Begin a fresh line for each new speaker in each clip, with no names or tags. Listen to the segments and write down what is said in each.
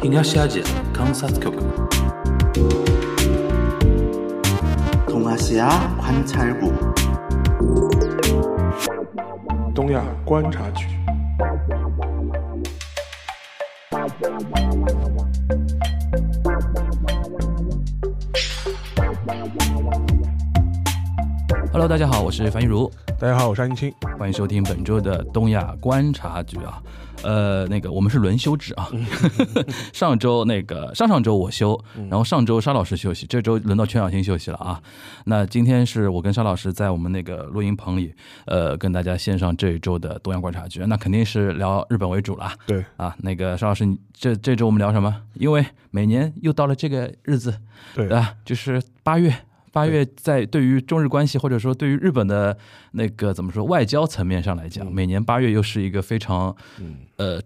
東アジア観察局
동아시아 관찰국
东亚观察局。
Hello，大家好，我是樊玉茹，
大家好，我是安青。
欢迎收听本周的东亚观察局啊。 呃，那个我们是轮休制啊，上周那个上上周我休，然后上周沙老师休息，这周轮到全小新休息了啊。那今天是我跟沙老师在我们那个录音棚里，呃，跟大家线上这一周的东亚观察局。那肯定是聊日本为主了
对，
啊。那个沙老师，你这这周我们聊什么？因为每年又到了这个日子，
对
对吧？就是八月，八月在对于中日关系或者说对于日本的那个怎么说外交层面上来讲，每年八月又是一个非常呃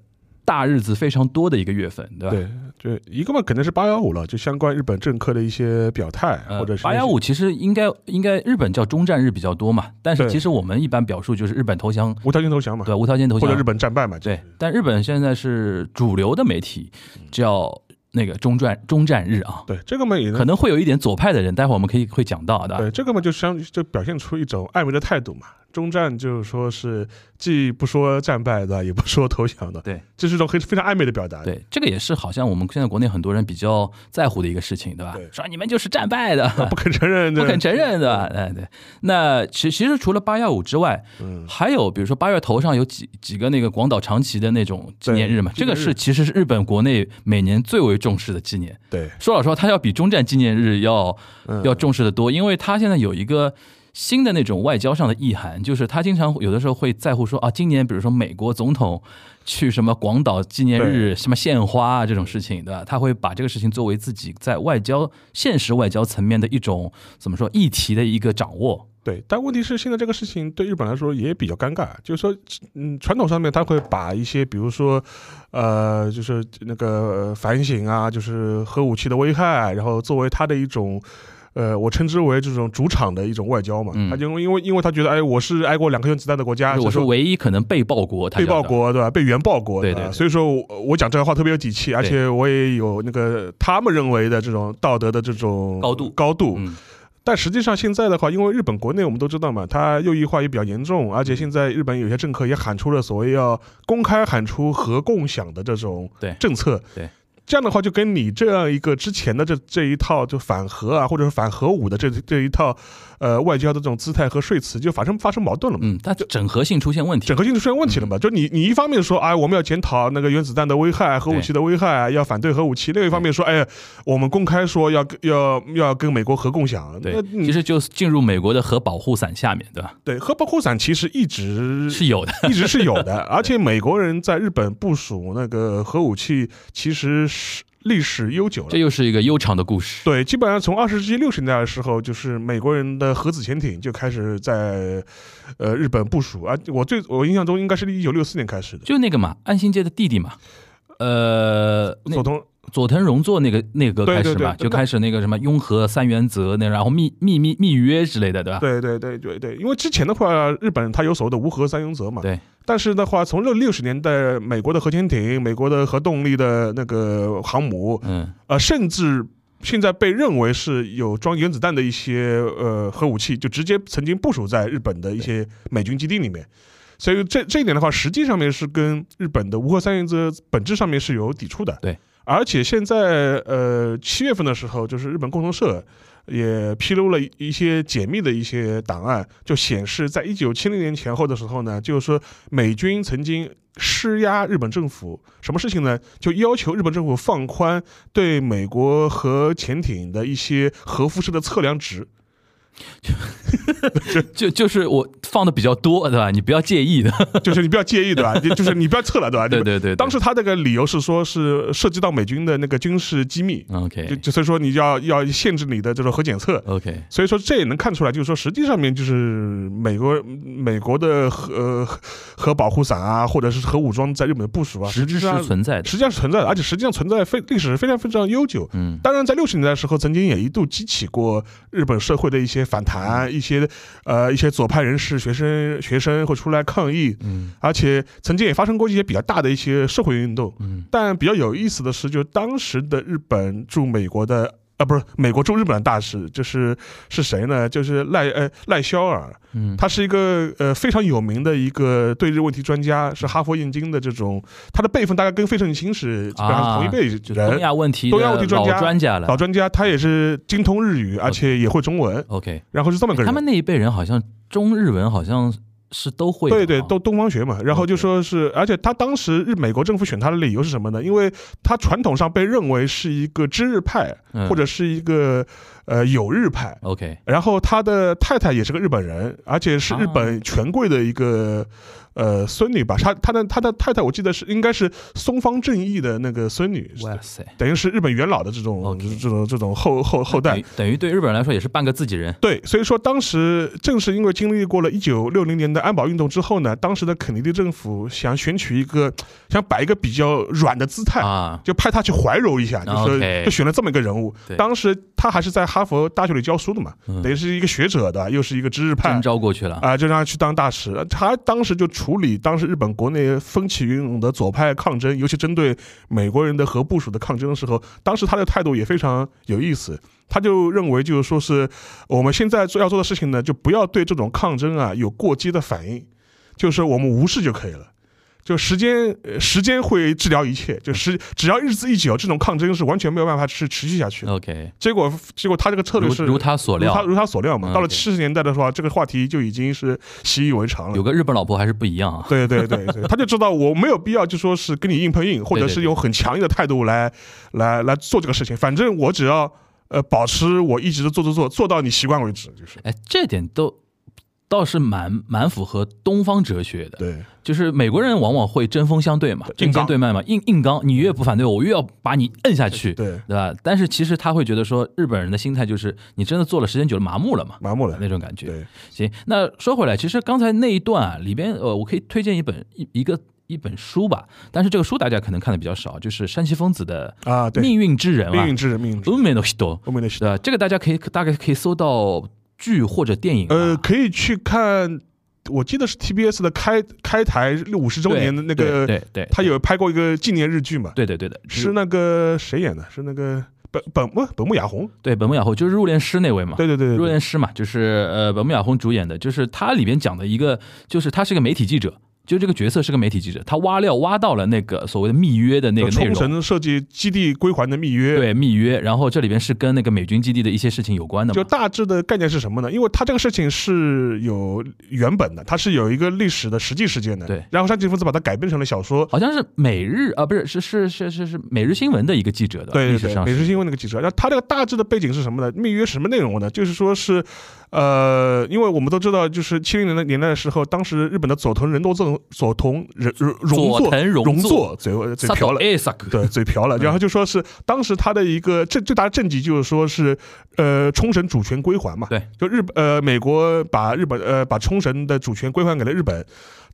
大日子非常多的一个月份，对吧？
对，就一个嘛，可能是八幺五了，就相关日本政客的一些表态，
呃
或者是
八幺五，其实应该应该日本叫中战日比较多嘛，但是其实我们一般表述就是日本投降，
无条件投降嘛，
对无条件投降，
或者日本战败嘛，
对，但日本现在是主流的媒体叫那个中战中战日啊，
对，这个嘛也
可能会有一点左派的人，待会儿我们可以会讲到的。
对，这个嘛就相就表现出一种暧昧的态度嘛。中战就是说是既不说战败的，也不说投降的，
对，
这是一种很非常暧昧的表达。
对，这个也是好像我们现在国内很多人比较在乎的一个事情，对吧？
对
说你们就是战败的，
不肯承认，
不肯承认，对吧？哎，对。那其其实除了八幺五之外，
嗯，
还有比如说八月头上有几几个那个广岛长崎的那种纪念日嘛，这个是其实是日本国内每年最为重视的纪念。
对，
说老实话，它要比中战纪念日要
嗯
要重视的多，因为它现在有一个新的那种外交上的意涵，就是他经常有的时候会在乎说啊，今年比如说美国总统去什么广岛纪念日、什么献花啊这种事情，对吧？他会把这个事情作为自己在外交现实外交层面的一种怎么说议题的一个掌握。
对，但问题是现在这个事情对日本来说也比较尴尬，就是说，嗯，传统上面他会把一些，比如说，呃，就是那个呃反省啊，就是核武器的危害，然后作为他的一种。呃，我称之为这种主场的一种外交嘛，
嗯。
他就因为因为他觉得，哎，我是挨过两颗原子弹的国家，
我是唯一可能被爆国，他
被爆国对吧？被原爆国
对对对
所以说我我讲这个话特别有底气，而且我也有那个他们认为的这种道德的这种
高度。
高度，
嗯，
但实际上现在的话，因为日本国内我们都知道嘛，它右翼化也比较严重，而且现在日本有些政客也喊出了所谓要公开喊出核共享的这种
对。
政策。
对。
这样的话，就跟你这样一个之前的这这一套就反核啊，或者是反核武的这这一套，呃，外交的这种姿态和说辞，就发生发生矛盾了嘛。
嗯，它整合性出现问题
整。合性就出现问题了嘛？就你你一方面说，哎，我们要检讨那个原子弹的危害、核武器的危害，要反对核武器；另一方面说，哎，我们公开说要要要跟美国核共享。
对
那，
其实就进入美国的核保护伞下面，对吧？
对，核保护伞其实一直
是有的。
一直是有的，而且美国人在日本部署那个核武器，其实是历史悠久了。
这又是一个悠长的故事。
对，基本上从二十世纪六十年代的时候，就是美国人的核子潜艇就开始在呃日本部署啊。我最我印象中应该是一九六四年开始的。
就那个嘛，安心街的弟弟嘛，呃，那
佐藤
佐藤荣作那个那个
对
开始
对
就开始那个什么拥核三原则那，然后密密密密约之类的，对吧？
对对对对对，因为之前的话，日本它有所谓的无核三原则嘛。
对。
但是的话，从六六十年代，美国的核潜艇、美国的核动力的那个航母，
嗯，
呃，甚至现在被认为是有装原子弹的一些呃核武器，就直接曾经部署在日本的一些美军基地里面。所以这这一点的话，实际上面是跟日本的无核三原则本质上面是有抵触的。
对，
而且现在呃七月份的时候，就是日本共同社也披露了一些解密的一些档案，就显示在一九七零年前后的时候呢，就是说美军曾经施压日本政府，什么事情呢？就要求日本政府放宽对美国核潜艇的一些核辐射的测量值。
就就就是我放的比较多，对吧？你不要介意的。
就是你不要介意，对吧？就就是你不要测了，对吧？
对对对，对
当时他这个理由是说，是涉及到美军的那个军事机密，就
OK
就就所以说你要要限制你的这种核检测。
OK，
所以说这也能看出来，就是说实际上面就是美国美国的核核保护伞啊，或者是核武装在日本的部署啊，
实
际上
是存在的。
实际上是存在的，而且实际上存在非历史非常非常悠久。
嗯，
当然，在六十年代的时候，曾经也一度激起过日本社会的一些反弹，一些呃一些左派人士、学生学生会出来抗议，
嗯
而且曾经也发生过一些比较大的一些社会运动。
嗯
但比较有意思的是，就当时的日本驻美国的。啊，不是美国驻日本的大使，就是是谁呢？就是赖呃赖肖尔，
嗯，
他是一个呃非常有名的一个对日问题专家，是哈佛燕京的这种，他的辈分大概跟费正清是基本上同一辈
就
人，
东亚问题
东亚问题专家
专家了
老。专家，他也是精通日语，而且也会中文
，OK，
然后是这么个人。
他们那一辈人好像中日文好像是都会。
对对，都东方学嘛，然后就说是，而且他当时日美国政府选他的理由是什么呢？因为他传统上被认为是一个知日派，
嗯。
或者是一个呃有日派
，OK。
然后他的太太也是个日本人，而且是日
啊
本权贵的一个、呃孙女吧。他他的他的太太我记得是应该是松方正义的那个孙女，
哇塞，
等于是日本元老的这种这种这种后后后代
等于。对日本人来说也是半个自己人。
对，所以说当时正是因为经历过了一九六零年的安保运动之后呢，当时的肯尼迪政府想选取一个想摆一个比较软的姿态。
啊，
就派他去怀柔一下，就说就选了这么一个人物
对。
当时他还是在哈佛大学里教书的嘛，
嗯
等于是一个学者的，又是一个知识派
征召过去了。
啊、就让他去当大使。他当时就处理当时日本国内风起云涌的左派抗争，尤其针对美国人的核部署的抗争的时候，当时他的态度也非常有意思。他就认为，就是说是我们现在做要做的事情呢，就不要对这种抗争啊有过激的反应，就是我们无视就可以了。就时间，呃时间会治疗一切。就时只要日子一久，这种抗争是完全没有办法是持续下去的。
OK，
结果，结果他这个策略是
如如他所料，
如他如他所料嘛。
嗯
到了七十年代的话，这个话题就已经是习以为常了
有。个日本老婆还是不一样啊。
对对对对，他就知道我没有必要就说是跟你硬碰硬，或者是用很强硬的态度来来来做这个事情。反正我只要呃保持我一直的做做做做到你习惯为止，就是
哎，这点都倒是蛮蛮符合东方哲学的。
对
就是美国人往往会针锋相对嘛，针尖
硬刚
对麦嘛，硬硬刚，你越不反对我，我越要把你摁下去，
对，
对吧？但是其实他会觉得说，日本人的心态就是你真的做了时间久了麻木了嘛，
麻木了。
那种感觉。
对，
行，那说回来，其实刚才那一段啊，里边呃，我可以推荐一本一一个一本书吧，但是这个书大家可能看的比较少，就是山崎丰子的
啊，《对，
命运之人》啊。
命运之人，命运之人
，，Ume no Hito，
后面的是
对吧？这个大家可以大概可以搜到剧或者电影啊，
呃，可以去看，我记得是 TBS 的开开台五十周年的那个，
对对对，
他有拍过一个纪念日剧嘛？
对对对的，
是那个谁演的？是那个本本木本木雅弘？
对本木雅弘就是入殓师那位嘛，
对对对对对，
入殓师嘛，就是呃本木雅弘主演的，就是他里边讲的一个，就是他是个媒体记者，就这个角色是个媒体记者，他挖料挖到了那个所谓的密约的那个内
冲
容。
绳设计基地归还的密约。
对密约，然后这里边是跟那个美军基地的一些事情有关的嘛。
就大致的概念是什么呢？因为他这个事情是有原本的，它是有一个历史的实际事件的。
对
然后山崎丰子把它改编成了小说。
好像是每日啊，不是是是是是是每日新闻的一个记者的，
对对对，
历史上是
美食新闻那个记者，然后他这个大致的背景是什么呢？密约是什么内容呢？就是说是，呃，因为我们都知道，就是七零年的年代的时候，当时日本的佐藤仁多正佐藤仁荣
佐
作
藤荣作
嘴嘴瓢了。对，嘴瓢了，然后就说是当时他的一个政最大的政绩就是说是，呃，冲绳主权归还嘛，
对，
就日本呃美国把日本呃把冲绳的主权归还给了日本，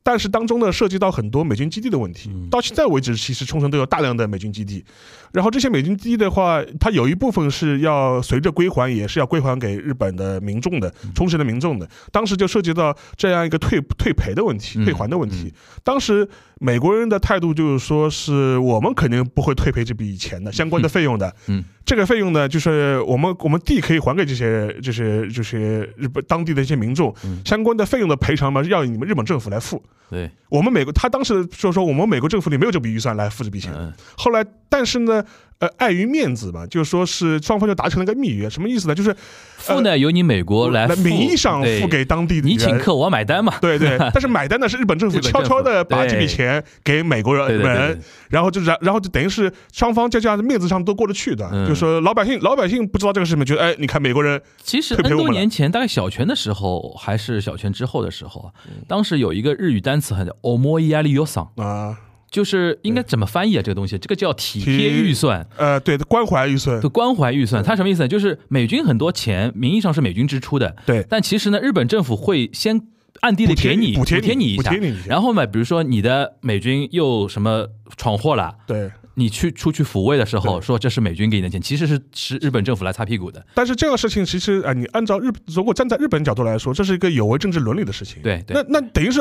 但是当中呢涉及到很多美军基地的问题，
嗯
到现在为止，其实冲绳都有大量的美军基地，然后这些美军基地的话，它有一部分是要随着归还，也是要归还给日本的民众的，冲绳的民众的。当时就涉及到这样一个退退赔的问题、
嗯
退还的问题。当时美国人的态度就是说，是我们肯定不会退赔这笔钱的相关的费用的。
嗯，
这个费用呢，就是我们我们地可以还给这些这些这些日本当地的一些民众，
嗯
相关的费用的赔偿嘛，要你们日本政府来付。
对，
我们美国他当时就说我们美国政府里没有这笔预算来付这笔钱。
嗯
后来，但是呢，呃，碍于面子嘛，就是说是双方就达成了个密约，什么意思呢？就是
付呢由你美国来付
名义上付给当地的人。
你请客，我买单嘛。
对对，但是买单的是日本政府悄悄的把这笔钱给美国人然后就然然后就等于是双方在这样的面子上都过得去的，
嗯
就说老百姓老百姓不知道这个事情，觉得哎，你看美国人
其实
退
N
赔我们了
多年前，大概小泉的时候，还是小泉之后的时候当时有一个日语单词很叫 “omo i a r i y o s a n
啊
就是应该怎么翻译啊？这个东西，这个叫体贴预算。
呃对关怀预算
对，关怀预算，它什么意思呢？就是美军很多钱，名义上是美军支出的，
对
但其实呢，日本政府会先暗地里给你
补贴你
你一下
补贴你一，下
然后呢，比如说你的美军又什么闯祸了，
对
你去出去抚慰的时候，说这是美军给你的钱，其实是是日本政府来擦屁股的。
但是这个事情，其实啊、你按照日如果站在日本角度来说，这是一个有违政治伦理的事情。
对对
那那等于是，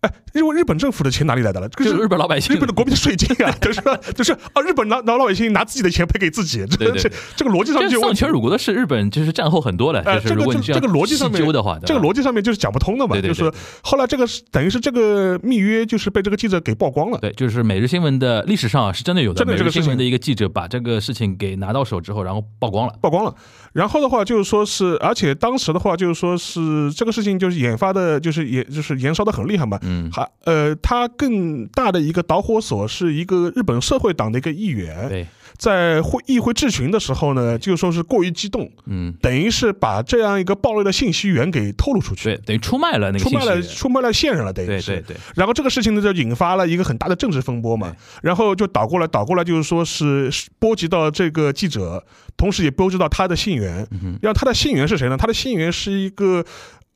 哎，因为日本政府的钱哪里来的了？这
个是
是
日本老百姓
日本的国民税金啊，就是就是啊，日本拿拿老百姓拿自己的钱赔给自己，这这这个逻辑上
这
就
丧权。辱国的是日本，就是战后很多了。
呃，
就是
这个这这个逻辑上面
的话，
这个逻辑上面就是讲不通的嘛。就是后来这个是等于是这个密约就是被这个记者给曝光了。
对，就是每日新闻的历史上啊是真的有的，
真的这个事情
每日新闻的一个记者把这个事情给拿到手之后，然后曝光了。
曝光了，然后的话就是说是，而且当时的话就是说是这个事情就是研发的，就是也就是燃烧的很厉害嘛，
嗯，
还呃，他更大的一个导火索是一个日本社会党的一个议员，
对，
在会议会质询的时候呢，就说是过于激动，
嗯，
等于是把这样一个暴露的信息源给透露出去，
对，等于出卖了那个
出卖了出卖了线人了，等于是。
对对。对，
然后这个事情呢，就引发了一个很大的政治风波嘛，然后就倒过来，倒过来就是说是是波及到这个记者，同时也波及到他的信源。
嗯哼，
让他的信源是谁呢？他的信源是一个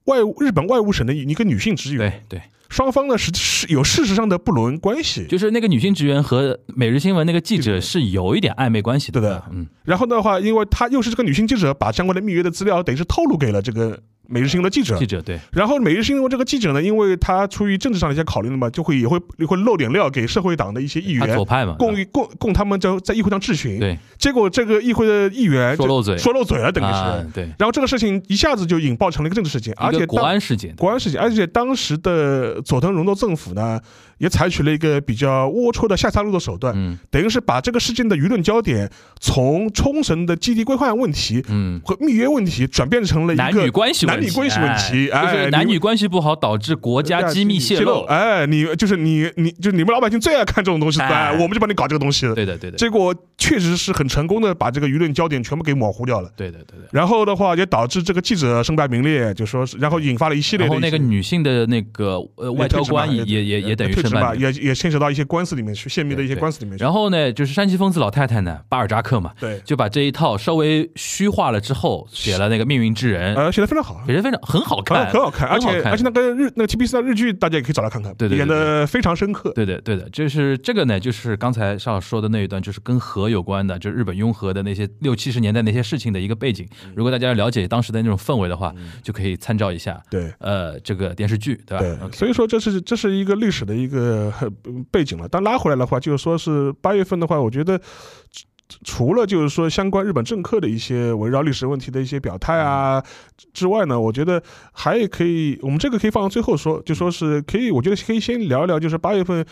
外务日本外务省的一个女性职员，
对对，
双方呢是是有事实上的不伦关系。
就是那个女性职员和每日新闻那个记者是有一点暧昧关系的。
对的
嗯，
然后的话，因为她又是这个女性记者，把相关的密约的资料等于是透露给了这个每日新闻的记者。
记。者对，
然后每日新闻这个记者呢，因为他出于政治上的一些考虑嘛，就会也会也会漏点料给社会党的一些议员
他左。派嘛，
供供供他们在在议会上质询，
对，
结果这个议会的议员就
说漏嘴。
说漏嘴了，等于是，
啊，对，
然后这个事情一下子就引爆成了一个政治事件，而且
国安事件，
国安事件，而且当时的佐藤荣作政府呢，也采取了一个比较龌龊的下三路的手段，
嗯。
等于是把这个事件的舆论焦点从冲绳的基地规划问题
嗯，
和密约问题转变成了一个
男女关系
男女关系问题，
哎就是
哎，
男女关系不好导致国家机密泄露。
哎，你就是你你就是你们老百姓最爱看这种东西，
哎
哎，我们就帮你搞这个东西，
对的，对的，
结果确实是很成功的把这个舆论焦点全部给模糊掉了。
对的，对的。
然后的话，也导致这个记者身败名裂，就说是，然后引发了一系列的一
然后那个女性的那个呃外交官也也也也等于
退职嘛，
申办。
也也牵扯到一些官司里面去，泄密的一些官司里面去。
然后呢，就是山崎丰子老太太呢，巴尔扎克嘛，
对，
就把这一套稍微虚化了之后，写了那个《命运之人》，
呃，写的非常好，
写的非常很好看，
很好看，而且而且那个日那个 TBC 的日剧，大家也可以找来看看，
对对对
演的非常深刻。
对对，对的，就是这个呢，就是刚才邵老师说的那一段，就是跟核有关的，就是日本雍和的那些六七十年代那些事情的一个背景。
嗯
如果大家要了解当时的那种氛围的话，就可以参照一下，
对
呃，这个电视剧，对吧？
对，所以说这是这是一个历史的一个呃背景了。但拉回来的话，就是说是八月份的话，我觉得。除了就是说相关日本政客的一些围绕历史问题的一些表态啊之外呢，我觉得还可以，我们这个可以放到最后说，就说是可以，我觉得可以先聊一聊，就是八月份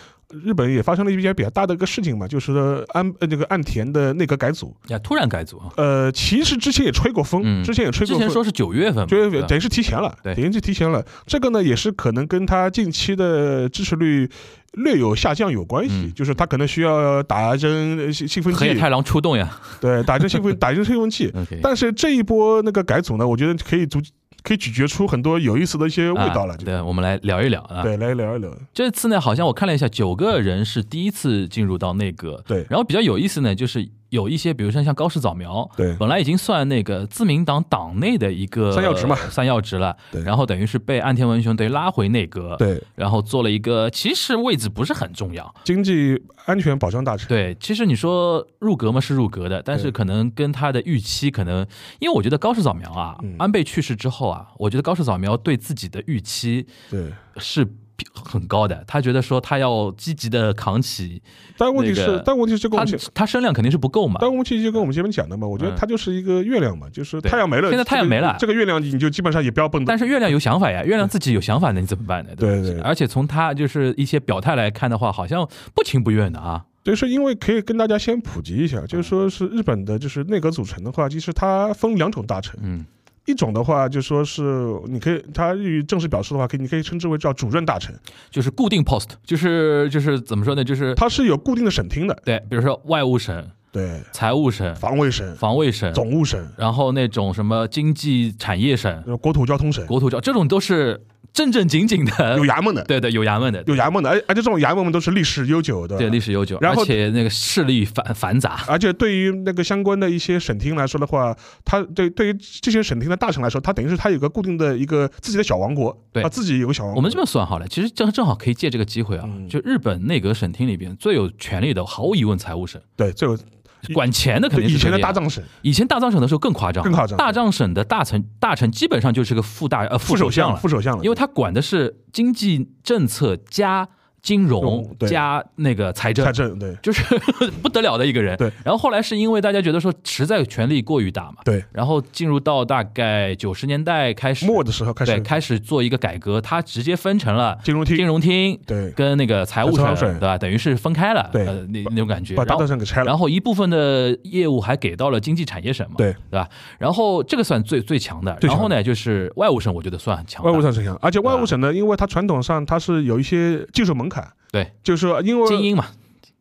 日本也发生了一件比较大的一个事情嘛，就是说安呃那个岸田的内阁改组，
呀，突然改组啊，
呃，其实之前也吹过风，
嗯。
之前也吹过风，
之前说是九月份嘛，对吧
就等于是提前了，
对。
等于是提前了。这个呢，也是可能跟他近期的支持率略有下降有关系，
嗯。
就是他可能需要打一针呃兴兴奋剂，
河野太郎出动呀。
对，打一针兴奋打一针兴奋剂。但是这一波那个改组呢，我觉得可以逐可以咀嚼出很多有意思的一些味道了。
啊对，我们来聊一聊啊。
对，来聊一聊。
这次呢，好像我看了一下，九个人是第一次进入到那个。
对
然后比较有意思呢，就是有一些，比如说像高市早苗，
对
本来已经算那个自民党党内的一个
三要职嘛
三要职了。
对
然后等于是被岸田文雄等于拉回内阁，，
对，
然后做了一个其实位置不是很重要。
经济安全保障大臣。
对，其实你说入阁嘛是入阁的，但是可能跟他的预期可能，因为我觉得高市早苗啊，
嗯
安倍去世之后啊，我觉得高市早苗对自己的预期
对，
是很高的，他觉得说他要积极的扛起，
但问题是，但问题是就跟我
他。他声量肯定是不够嘛。
但问题就跟我们前面讲的嘛，我觉得他就是一个月亮嘛，就是太阳没了，
现在太阳没了
这个这个月亮你就基本上也不要蹦
但是月亮有想法呀，月亮自己有想法的，你怎么办呢？对
对对
而且从他就是一些表态来看的话，好像不情不愿的啊。
就是因为可以跟大家先普及一下，就是说是日本的，就是内阁组成的话，其实它分两种大臣，
嗯
一种的话就说是你可以，他日语正式表示的话，可以你可以称之为叫主任大臣，
就是固定 post，就是就是怎么说呢？就是
他是有固定的审厅的，
对，比如说外务省、
对，
财务省、
防卫省、
防卫省，
总务省、
然后那种什么经济产业省、
呃国土交通省，
国土交这种都是正正经经的。
有衙门的，
对对，有衙门的，
有衙门的，而而且这种衙门们都是历史悠久的，
对历史悠久，
然后
而且那个势力繁繁杂，
而且对于那个相关的一些省厅来说的话，他对对于这些省厅的大臣来说，他等于是他有个固定的一个自己的小王国，
对。
他自己有个小王国。
我们这么算好了，其实正正好可以借这个机会啊，
嗯。
就日本内阁省厅里边最有权力的，毫无疑问财务省，
对，这个
管钱的肯定是
以前的大藏省。
以前大藏省的时候更夸张，
更夸张。
大藏省的大臣大臣基本上就是个副大呃
副，首相
了，
副首相了，
因为他管的是经济政策加金融
对。
加那个财政
财。政对。
就是 不得了的一个人，
对。
然后后来是因为大家觉得说实在权力过于大嘛，
对。
然后进入到大概九十年代开始，
末的时候开
对开始做一个改革，他直接分成了
金融厅。
金融厅
对。
跟那个财务省，对吧？等于是分开了，
对。
呃，那那种感觉。
把大
然后
藏省给拆了，
然后一部分的业务还给到了经济产业省嘛，
对。
对吧？然后这个算最最强的，然后呢就是外务省，我觉得算很强的，
外务省很强，而且外务省呢，因为它传统上它是有一些技术门槛，
对。
就是说因为
精英嘛，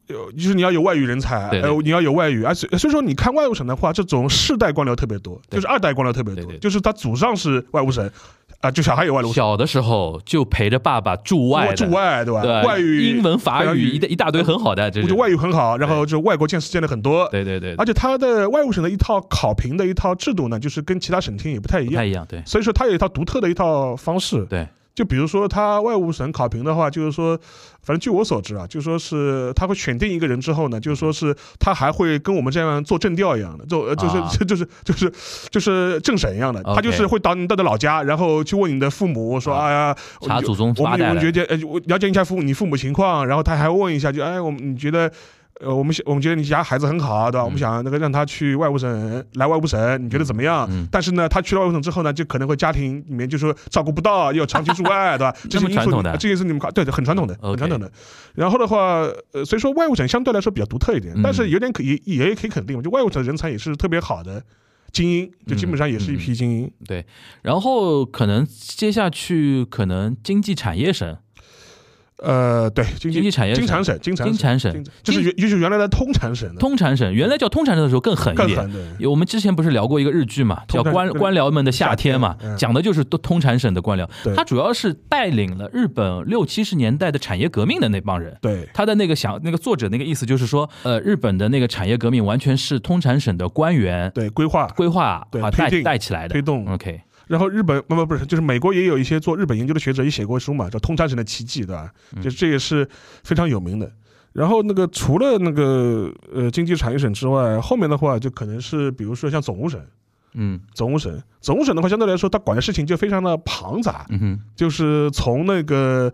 有就是你要有外语人才，
对对。
呃，你要有外语，而且所以说你看外务省的话，这种世代官僚特别多，
对。
就是二代官僚特别多就是他祖上是外务省，啊，就小孩有外务省，
小的时候就陪着爸爸驻外的，
驻外对吧？
对
外语
英文、法语一大一大堆很好的，这
我觉得外语很好，然后就外国见识见的很多，
对对对，
而且他的外务省的一套考评的一套制度呢，就是跟其他省厅也不太一样，
不太一样，对。
所以说他有一套独特的一套方式。
对，
就比如说他外务省考评的话，就是说，反正据我所知啊，就说是他会选定一个人之后呢，就是说是他还会跟我们这样做政调一样的，就呃 就是、
啊。
就是就是就是政审一样的，他就是会到你到你老家，然后去问你的父母说，
啊
哎呀，
查祖宗
我们
八代了
我们觉得呃，我了解一下父母你父母情况，然后他还问一下，就哎，我们你觉得。呃，我们想，我们觉得你家孩子很好，对吧？我们想那个让他去外务省，来外务省，你觉得怎么样？
嗯
但是呢，他去了外务省之后呢，就可能会家庭里面就说照顾不到，要长期驻外，对吧？这些因素
传统的
这些是你们考对对，很传统的，很传统的。然后的话，呃，所以说外务省相对来说比较独特一点，
嗯
但是有点可也也可以肯定，就外务省人才也是特别好的精英，就基本上也是一批精英。
对，然后可能接下去可能经济产业省、
呃，对，经
经济产业省。
经产省、经产
经产省。
就是原就是原来的通产省
通产省，原来叫通产省的时候更狠一点。我们之前不是聊过一个日剧嘛，叫官官僚们的夏天嘛，
嗯。
讲的就是通产省的官僚，他主要是带领了日本六七十年代的产业革命的那帮人。
对。
他的那个想那个作者那个意思就是说，呃，日本的那个产业革命完全是通产省的官员
对，规划。
规划啊带带起来的。
推动。
OK，
然后日本不不不是，就是美国也有一些做日本研究的学者也写过书嘛，叫《通产省的奇迹》，对吧？
嗯。
就这也是非常有名的。然后那个除了那个呃经济产业省之外，后面的话就可能是比如说像总务省，
嗯。
总务省，总务省的话相对来说，它管的事情就非常的庞杂，
嗯哼，
就是从那个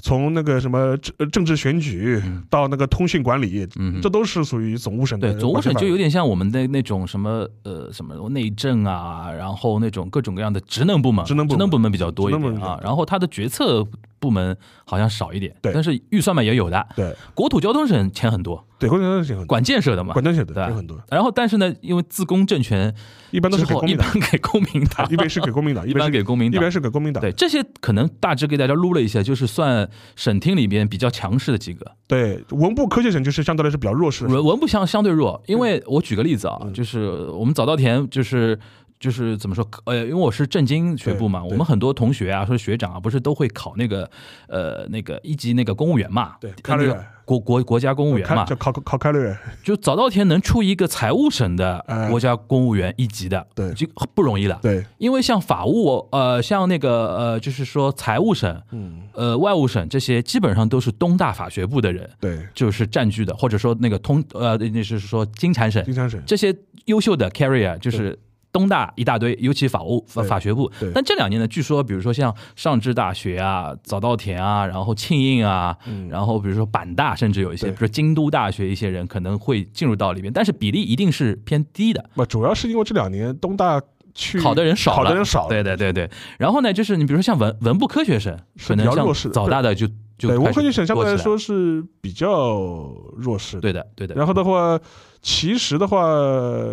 从那个什么政治选举
嗯。
到那个通讯管理，
嗯
这都是属于总务省的
对，总务省就有点像我们的那种什么呃什么内政啊，然后那种各种各样的职能部门，
职能部门
比较多一点啊，然后它的决策部门好像少一点，
对。
但是预算嘛也有的。
对。
国土交通省钱很多，
对，关键是很多，
管建设的嘛，
管建设的
对
很多，
然后但是呢，因为自公政权
一般都是给国民党。
般，给公民党，
一般是给公民党，
一般
是
给公民党。
一般。是给公民党。
对这些可能大致给大家撸了一下，就是算省厅里边比较强势的几个，
对，文部科学省就是相对来说比较弱势的。
文文部相相对弱，因为我举个例子啊，
嗯。
就是我们早稻田就是。就是怎么说？呃，因为我是政经学部嘛，我们很多同学啊，说学长啊，不是都会考那个呃那个一级那个公务员嘛？
对
那个国国国家公务员嘛，
就考考开了，
就早稻田能出一个财务省的
哎
国家公务员一级的，
对
就不容易了。
对，
因为像法务，呃，像那个呃，就是说财务省、
嗯，
呃外务省这些，基本上都是东大法学部的人，
对，
就是占据的，或者说那个通呃，那是说金产省
金产省，
这些优秀的 carrier 就是。东大一大堆，尤其法务法法学部
对。
但这两年呢，据说比如说像上智大学啊、早稻田啊，然后庆应啊，
嗯
然后比如说板大，甚至有一些，比如说京都大学一些人可能会进入到里面，但是比例一定是偏低的。
不，主要是因为这两年东大去
考的人少了，
考的人少了，
对对对对。然后呢，就是你比如说像文文部科学
生，
可能像早大的就就
对，文科学省相对来说是比较弱势的。
对的对的。
然后的话，其实的话，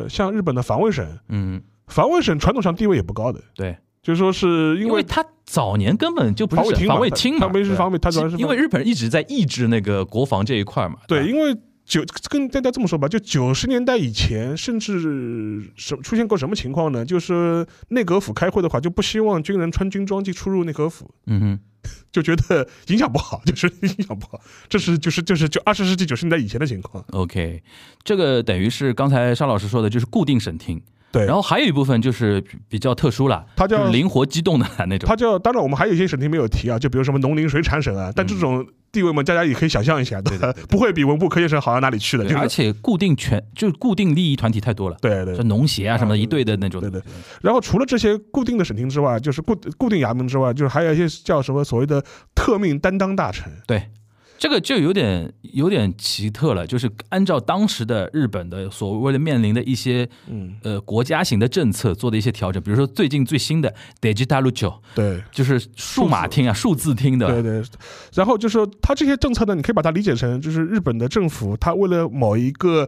像日本的防卫省，
嗯，
防卫省传统上地位也不高的，
对，
就是说是因为
他早年根本就不是
防卫厅嘛他们是防卫他主要是
因为日本人一直在抑制那个国防这一块嘛，
对，因为九跟大家这么说吧，就九十年代以前，甚至什出现过什么情况呢？就是内阁府开会的话，就不希望军人穿军装进出入内阁府，
嗯哼，
就觉得影响不好，就是影响不好。这是就是就是就二十世纪九十年代以前的情况。
OK，这个等于是刚才沙老师说的，就是固定审听。
对，
然后还有一部分就是比较特殊了，
它叫
就是灵活机动的那种。
它叫当然我们还有一些审题没有提啊，就比如什么农林水产省啊，但这种地位嘛，大家也可以想象一下，对吧？不会比文部科学省好到哪里去的，就是
而且固定权就是固定利益团体太多了，
对对
像农协啊什么一队的那种。
对对然后除了这些固定的审厅之外，就是固固定衙门之外，就是还有一些叫什么所谓的特命担当大臣。
对，这个就有点有点奇特了，就是按照当时的日本的所谓的面临的一些
嗯，
呃国家型的政策做的一些调整，比如说最近最新的 Digital 九，
对。
就是数码厅啊、数字厅的，
对对，然后就是说，它这些政策呢，你可以把它理解成，就是日本的政府，它为了某一个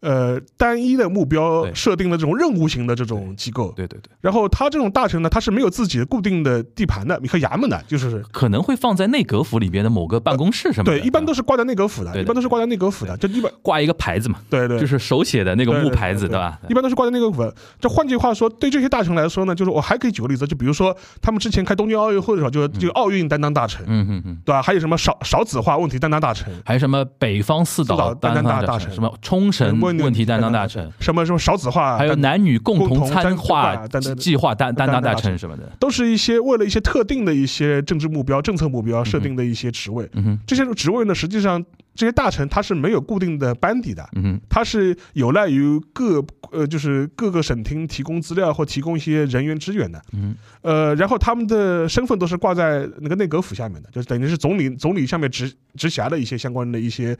呃单一的目标设定的这种任务型的这种机构，
对对对，
然后他这种大臣呢，他是没有自己的固定的地盘的，你和衙门的，就是
可能会放在内阁府里边的某个办公室什么的，
对，一般都
是
是挂在内阁府的，一般都是挂在内阁府的，就一般
挂一个牌子嘛，
对对，
就是手写的那个木牌子，
对
吧？
一般都是挂在内阁府的。这换句话说，对这些大臣来说呢，就是我还可以举个例子，就比如说他们之前开东京奥运会的时候，就就奥运担当大臣，
嗯嗯嗯，
对吧？还有什么少少子化问题担当大臣，
还有什么北方四岛
担当大臣，
什么冲绳
问
问题担当大
臣
臣，，
什么什么少子化，
还有男女共
共同
参
参
化
化担当
计划担担当大
臣
臣什么的，
都是一些为了一些特定的一些政治目标、政策目标设定的一些职位。
嗯哼
这些职位呢，实际上这些大臣他是没有固定的班底的，
嗯
他，是有赖于各呃，就是各个省厅提供资料或提供一些人员支援的。
嗯
呃，然后他们的身份都是挂在那个内阁府下面的，就是等于是总理总理下面直直辖的一些相关的一些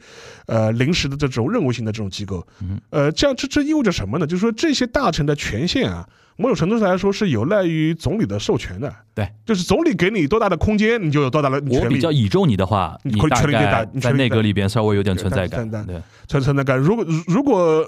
呃临时的这种任务性的这种机构。
嗯
呃，这样这这意味着什么呢？就是说这些大臣的权限啊。某种程度上来说是有赖于总理的授权的，
对，
就是总理给你多大的空间，你就有多大的权利
我比。较倚重你的话，
你
在内阁里边稍微有点存在感对。
存存在感。如果如果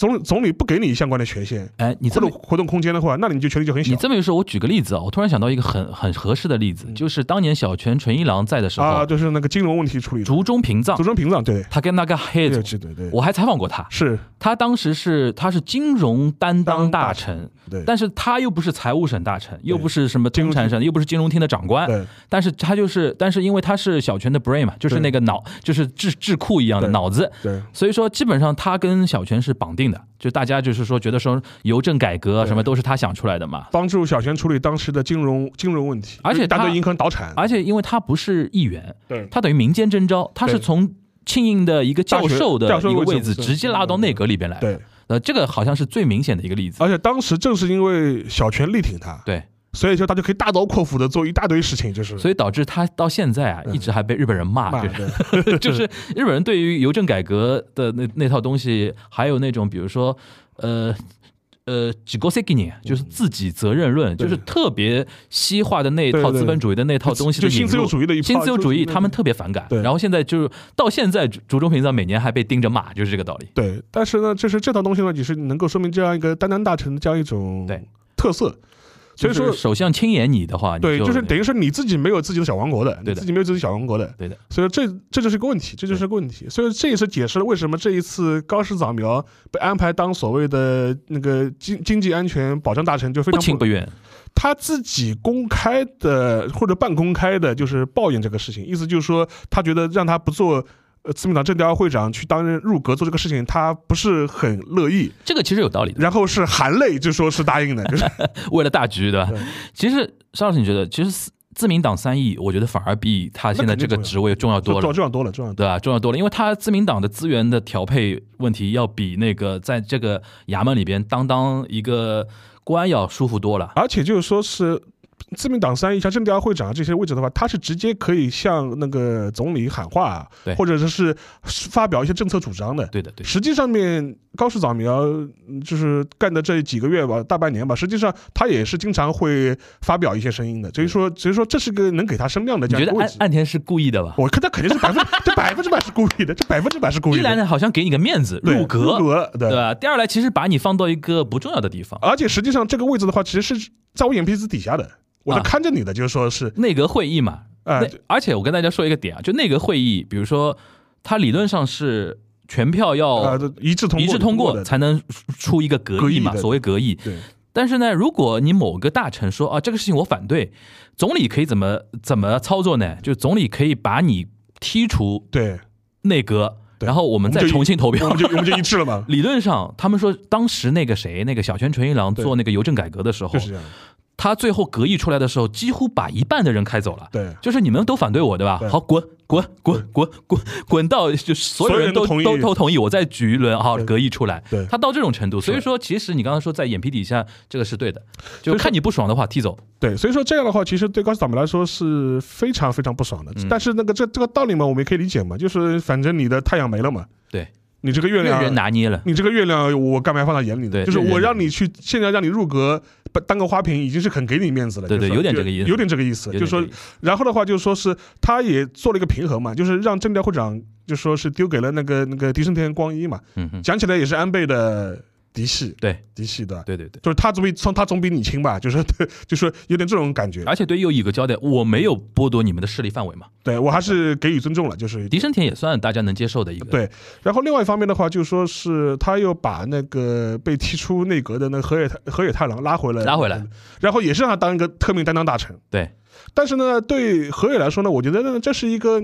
总总理不给你相关的权限
哎，你这么
活动空间的话，那你就权力就很小。
你这么一说，我举个例子啊，我突然想到一个很很合适的例子，就是当年小泉纯一郎在的时
候啊，
候，
就是那个金融问题处理的。
竹中平藏。
竹中平藏，对，
他跟那个黑
对对对，
我还采访过他，
是，
他当时是他是金融担当大臣，
对，
但是他又不是财务省大臣，又不是什么金产省，又不是金融厅的长官，
对。
但是他就是，但是因为他是小泉的 brain 嘛，就是那个脑，就是智智库一样的脑子，
对。
所以说基本上他跟小泉是绑定的，就大家就是说觉得说邮政改革啊什么都是他想出来的嘛。
帮助小泉处理当时的金融金融问题，
而且他
银行倒产，
而且因为他不是议员，
对。
他等于民间征召，他是从庆应的一个教授的一个位置
位置对。
直接拉到内阁里边来。
对，
呃，这个好像是最明显的一个例子。
而且当时正是因为小泉力挺他，
对，
所以说他就可以大刀阔斧的做一大堆事情，就是
所以导致他到现在啊，
嗯
一直还被日本人骂，
骂
就是 就是日本人对于邮政改革的那那套东西，还有那种比如说呃。呃，几个 s e k i 就是自己责任论，就是特别西化的那一套资本主义的那套东西的引
就新自由，主义的一
新自由主义，他们特别反感。然后现在就是到现在，竹竹中平藏每年还被盯着骂，就是这个道理。
对，但是呢，就是这套东西呢，也是能够说明这样一个担当大臣的这样一种
对
特色。所以说，
首相亲眼你的话，
对，
就
就是等于是你自己没有自己的小王国的，
对的
你自己没有自己小王国的，
对的，
所以这这就是个问题，这就是个问题。所以这也是解释了为什么这一次高市早苗被安排当所谓的那个经经济安全保障大臣，就非常
不
常
情不愿。
他自己公开的或者半公开的，就是抱怨这个事情，意思就是说他觉得让他不做。呃，自民党政调会长去担任入阁做这个事情，他不是很乐意，
这个其实有道理的，
然后是含泪就说是答应的，就是
为了大局，对吧
对？
其实邵老师，你觉得，其实自自民党三亿，我觉得反而比他现在这个职位重要多了
重。重要多了，重要多了。
对吧？重要多了，因为他自民党的资源的调配问题，要比那个在这个衙门里边当当一个官要舒服多了。
而且就是说是自民党三一像政调会长这些位置的话，他是直接可以向那个总理喊话
对，
或者说是发表一些政策主张的。
对的，对的，
实际上面，高市早苗嗯就是干的这几个月吧，大半年吧，实际上他也是经常会发表一些声音的。所以说，所以说这是个能给他声量的
你觉得
这样一个位置。
岸岸田是故意的吧？
我看他肯定是百分，这百分之百是故意的，这百分之百是故意的。
一来呢，好像给你个面子，
对
入阁，
入阁，对
对吧？第二来，其实把你放到一个不重要的地方，
而且实际上这个位置的话，其实是在我眼皮子底下的，我在
啊
看着你的，就是说是，
内阁会议嘛。
呃，
而且我跟大家说一个点啊，就内阁会议，比如说它理论上是全票要
呃一致通
一致通过
的，
才能出一个革议嘛，所谓革议。
对
但是呢，如果你某个大臣说啊，这个事情我反对，总理可以怎么怎么操作呢？就总理可以把你踢出
对，
内阁，然后我们再重新投票
我们。就我们就一致了嘛，
理论上，他们说当时那个谁，那个小泉纯一郎做那个邮政改革的时候
就，是这样，
他最后隔议出来的时候，几乎把一半的人开走了。
对。
就是你们都反对我，对吧？
对
好，滚滚滚滚滚滚到就所有人都
都同意
都都同意，我再举一轮好
对
革议出来。
对
他到这种程度，所以说其实你刚刚说在眼皮底下这个是对的，就看你不爽的话踢走。
对，所以说这样的话，其实对高斯党们来说是非常非常不爽的。
嗯
但是那个这这个道理嘛，我们也可以理解嘛，就是反正你的太阳没了嘛，
对，
你这个月
越
亮
人拿捏了。
你这个月亮，我干嘛要放到眼里呢？就是我让你去，现在让你入阁不当个花瓶，已经是很给你面子了。
对对
就是
有点这个意思
有点这个意思。就是说然后的话，就是说是他也做了一个平衡嘛，就是让正调会长就说是丢给了那个那个迪生田光一嘛，
嗯，
讲起来也是安倍的嫡系，
对
嫡系的，
对对对。
就是他总比从他总比你亲吧，就是对，就是有点这种感觉。
而且对右翼有个交代，我没有剥夺你们的势力范围嘛。
对我还是给予尊重了，就是
狄生田也算大家能接受的一个。
对然后另外一方面的话，就说是他又把那个被踢出内阁的那个河野太河野太郎拉回来，
拉回来，
然后也是让他当一个特命担当大臣。
对
但是呢，对河野来说呢，我觉得呢，这是一个，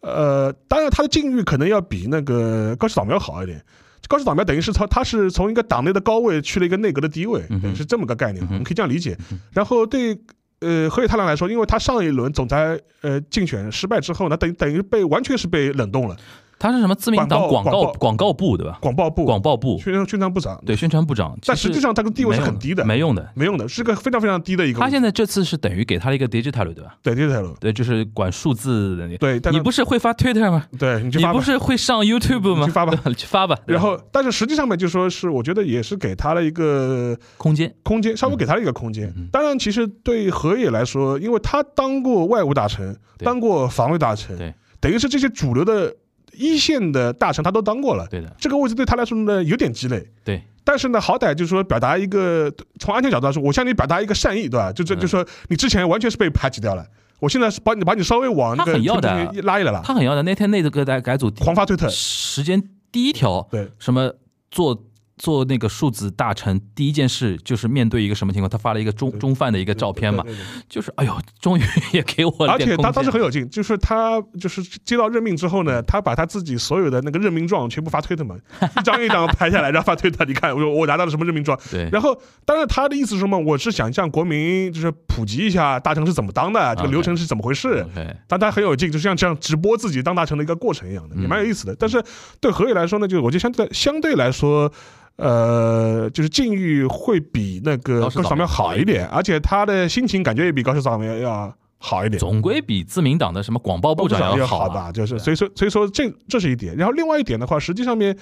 呃，当然他的境遇可能要比那个高市早苗好一点。高市早苗等于是从他是从一个党内的高位去了一个内阁的低位，等于是这么个概念，我们可以这样理解。然后对呃河野太郎来说，因为他上一轮总裁呃竞选失败之后呢，等于等于被完全是被冷冻了，
他是什么自民党广
广告
告广告部对吧？
广告部、
广报部
宣传宣传部长，
对宣传部长，
但
实
实际上他的地位是很低的，
没用的。
没用的，是个非常非常低的一个。
他现在这次是等于给他了一个 digital 对吧？
对 digital 对，
就是管数字的那。
对，
你不是会发 Twitter 吗？
对你
不。是会上 YouTube 吗？
去发吧，
去发吧。
然后，但是实际上面就说是，我觉得也是给他了一个
空间，
空间，稍微给他了一个空间。
嗯
当然，其实对河野来说，因为他当过外务大臣，当过防卫大臣，
对
等于是这些主流的一线的大臣他都当过了。
对的，
这个位置对他来说呢，有点鸡肋。
对
但是呢，好歹就是说表达一个从安全角度来说，我向你表达一个善意，对吧？就这
嗯
就说你之前完全是被排挤掉了，我现在是把你把你稍微往那个
他很要的
拉一拉了，
他很要的。那天那个改改组
狂发推特，
时间第一条，
对
什么做做那个数字大臣，第一件事就是面对一个什么情况？他发了一个中中饭的一个照片嘛，
对对对
就是哎呦，终于也给我
而且他当时很有劲，就是他就是接到任命之后呢，他把他自己所有的那个任命状全部发推特嘛，一张一张拍下来，然后发推特，你看我说我拿到了什么任命状。
对
然后，当然他的意思是什么？我是想向国民就是普及一下大臣是怎么当的，这个流程是怎么回事。
OK，
但他很有劲，就像这样直播自己当大臣的一个过程一样的，
嗯
也蛮有意思的。但是对何以来说呢，就是我觉得相对相对来说，呃，就是境遇会比那个
高市早苗
高市早苗好一点，而且他的心情感觉也比高士扫描要好一点。
总归比自民党的什么广报部长
要
好啊
吧，就是所以说所以说这这是一点，然后另外一点的话，实际上面。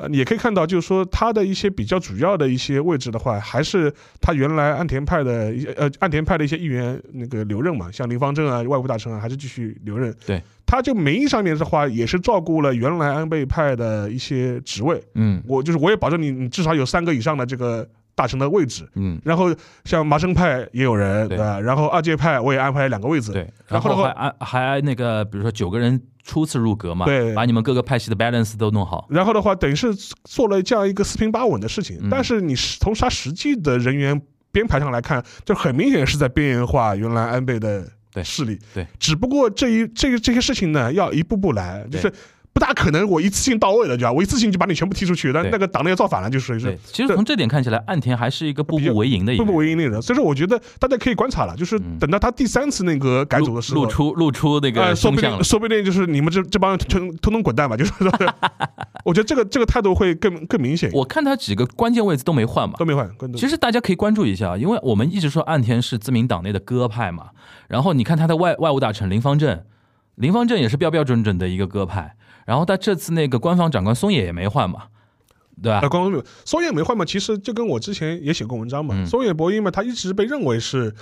呃，你也可以看到，就是说他的一些比较主要的一些位置的话，还是他原来岸田派的一些呃岸田派的一些议员那个留任嘛，像林方正啊、外务大臣啊，还是继续留任。
对，
他就名义上面的话，也是照顾了原来安倍派的一些职位。
嗯
我就是我也保证你，你至少有三个以上的这个大臣的位置。
嗯，
然后像麻生派也有人，
对。
对吧？然后二阶派我也安排两个位置。
对，
然后的话
还安还那个，比如说九个人初次入阁嘛，
对。
把你们各个派系的 balance 都弄好，
然后的话，等于是做了这样一个四平八稳的事情，
嗯。
但是你是从他实际的人员编排上来看，就很明显是在边缘化原来安倍的
对
势力。
对，
只不过这一这个这些事情呢，要一步步来，就是不大可能我一次性到位的，对吧？我一次性就把你全部踢出去，那那个党内要造反了，就属于是
对，其实从这点看起来，岸田还是一个步步为营的一个人，
步步为营的人。所以说，我觉得大家可以观察了，就是
嗯
等到他第三次那个改组的时候
露。出露出那
呃，
个
说不定。说不定就是你们这这帮人通通通滚蛋吧，就是说，我觉得这个这个态度会更更明显，
我看他几个关键位置都没换嘛
都。没换，
其实大家可以关注一下，因为我们一直说岸田是自民党内的鸽派嘛，然后你看他的外外务大臣林方正，林方正也是标标准准的一个鸽派，然后他这次那个官方长官松野也没换嘛，对吧
啊，？光没有松野没换嘛，其实就跟我之前也写过文章嘛。
嗯
松野博一嘛，他一直被认为是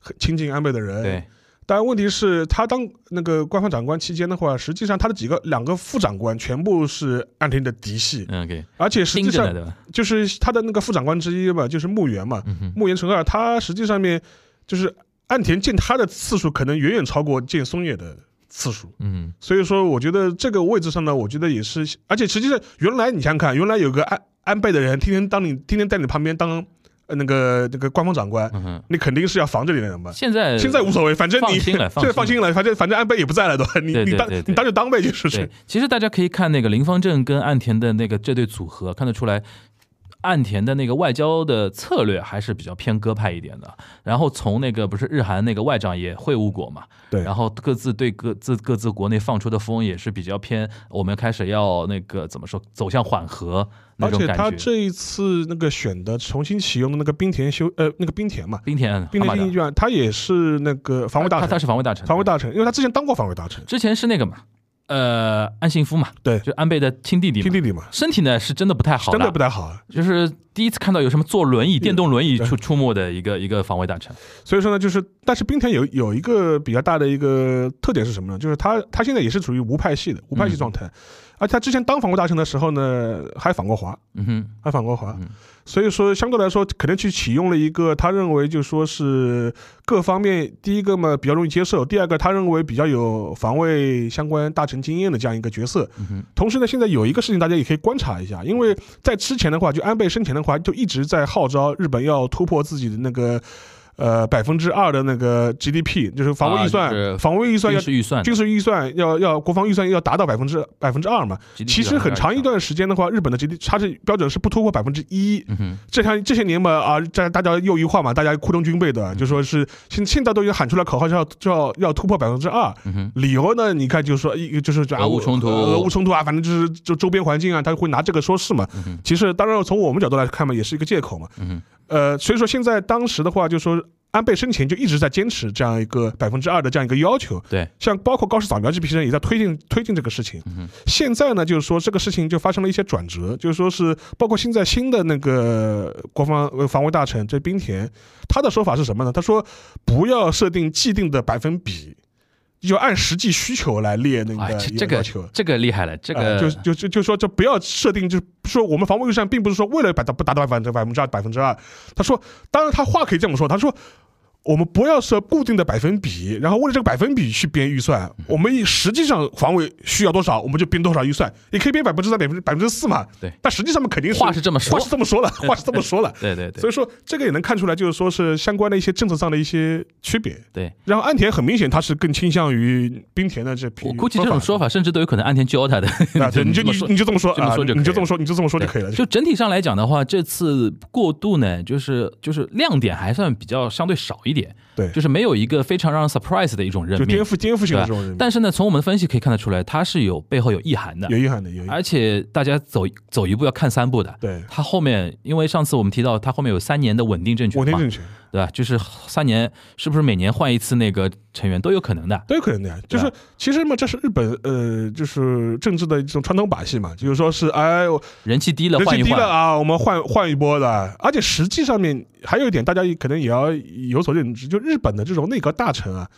很亲近安倍的人。。
对，
但问题是，他当那个官方长官期间的话，实际上他的几个两个副长官全部是岸田的嫡系，
嗯，OK，
而且实际上？就是他的那个副长官之一嘛，就是木原嘛，木原成二，他实际上面就是岸田见他的次数可能远远超过见松野的次数。
嗯
所以说，我觉得这个位置上呢，我觉得也是，而且实际上原来你想想看，原来有个安安倍的人，天天当你天天在你旁边当呃那个那个官方长官，
嗯，
你肯定是要防着你的人吧。
现在
现在无所谓，反正你
放心了 放
现在
心
放心了，反正反正安倍也不在了，对吧？你你当你当就当呗，就是，
其实大家可以看那个林方正跟岸田的那个这对组合，看得出来。岸田的那个外交的策略还是比较偏鸽派一点的，然后从那个不是日韩那个外长也会晤过嘛，
对。
然后各自对各自各自国内放出的风也是比较偏，我们开始要那个怎么说走向缓和那
而且他。这一次那个选的重新启用的那个冰田修呃那个冰田嘛，
冰田
冰田新一卷，他也是那个防卫大
他他
臣，
是防卫大臣，
防卫大臣，因为他之前当过防卫大臣，
之前是那个嘛，呃，安信夫嘛，
对。
就安倍的亲弟弟嘛，
亲弟弟嘛，
身体呢是真的不太好
真的不太好。
就是第一次看到有什么坐轮椅、电动轮椅出出没的一个一个防卫大臣。
所以说呢，就是但是冰田有有一个比较大的一个特点是什么呢？就是他他现在也是处于无派系的无派系状态，而他之前当防卫大臣的时候呢，还访过华，
嗯哼，
还访过华，
嗯。
所以说相对来说，可能去启用了一个他认为就说是各方面，第一个嘛比较容易接受，第二个他认为比较有防卫相关大臣经验的这样一个角色。
嗯哼，
同时呢，现在有一个事情大家也可以观察一下，因为在之前的话，就安倍生前的话，就一直在号召日本要突破自己的那个呃百分之二的那个 GDP，就是防卫预算，
啊就是
防卫预算要
军事预算
军事预算要要国防预算要达到百分之百分之二嘛。其实很长一段时间的话，日本的 GDP 它是标准是不突破百分之一。这像这些年嘛啊，大大家又一化嘛，大家扩充军备的，就说是现现在都已经喊出来口号，是要就要要突破百分之二。理由呢，你看就是说一就是
俄乌冲突
俄乌冲突啊，反正就是就周边环境啊，他会拿这个说事嘛。
嗯，
其实当然从我们角度来看嘛，也是一个借口嘛。呃，所以说现在当时的话，就说安倍生前就一直在坚持这样一个百分之二的这样一个要求。
对，
像包括高市早苗这批人也在推进推进这个事情。
嗯，
现在呢，就是说这个事情就发生了一些转折，就是说是包括现在新的那个国防呃防卫大臣这冰田，他的说法是什么呢？他说不要设定既定的百分比，就按实际需求来列那
哎，
个
这这个
要求。
这个厉害了，这个
呃就就就就说这不要设定，就是说我们防卫预算并不是说为了达到不达到百分之百分之二百分之二。他说，当然他话可以这么说，他说我们不要设固定的百分比，然后为了这个百分比去编预算，我们以实际上防卫需要多少，我们就编多少预算，也可以编百分之三、百分之百分之四嘛。
对，
但实际上面肯定是
话是这么说
话是这么说了，话是这么说了。
对对对
所以说，这个也能看出来，就是说是相关的一些政策上的一些区别。
对，
然后安田很明显，他是更倾向于冰田的这批。
我估计这种说法甚至都有可能安田教他的。
啊，对，你就你
说
你就这么说 你就这么说，你就这么说就可以了。
就整体上来讲的话，这次过渡呢，就是就是亮点还算比较相对少一点，
对。
就是没有一个非常让人 surprise 的一种任命
就颠，覆颠覆性的这种人，
但是呢，从我们的分析可以看得出来，它是有背后有意涵的。
有，意涵的，有。
而且大家走走一步要看三步的。
对，
它后面，因为上次我们提到，它后面有三年的稳定政权嘛，
稳定政权
对吧？就是三年，是不是每年换一次那个成员都有可能的？
都有可能的呀。就是其实嘛，这是日本呃，就是政治的一种传统把戏嘛，就是说是哎，我
人气低了
人气低了啊，我们换换一波的。而且实际上面还有一点，大家可能也要有所认知，就日本的这种内阁大臣啊。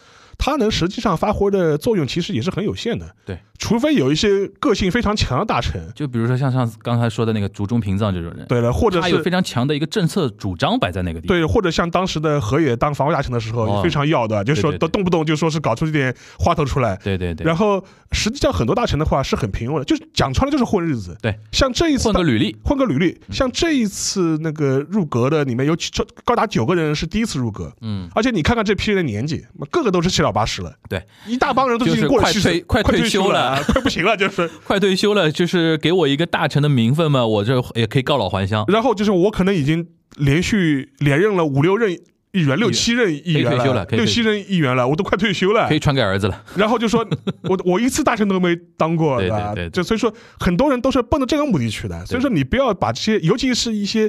他能实际上发挥的作用其实也是很有限的，
对，
除非有一些个性非常强的大臣，
就比如说像上次刚才说的那个竹中平藏这种人，
对了，或者是
他有非常强的一个政策主张摆在那个地方。
对，或者像当时的河野当防卫大臣的时候，非常要的，就是说都动不动就说是搞出一点花头出来。
对对对，
然后实际上很多大臣的话是很平庸的，就是讲穿了就是混日子。
对，
像这一次
混个履历，
混个履历，像这一次那个入阁的里面有几高达九个人是第一次入阁，
嗯，
而且你看看这批人的年纪，个个都是七老八十了，
对，
一大帮人都已经过了七十
退快
快
退休了。
休啊 快不行了，就是。
快退休了，就是给我一个大臣的名分嘛，我这也可以告老还乡。
然后就是我可能已经连续连任了五六任议员、六七任议员
了
六七任议员了，我都快退休了
可。以传给儿子了，
然后就说，我我一次大臣都没当过，
对 对
吧
对对
就所以说，很多人都是奔着这个目的去的。所以说，你不要把这些，尤其是一些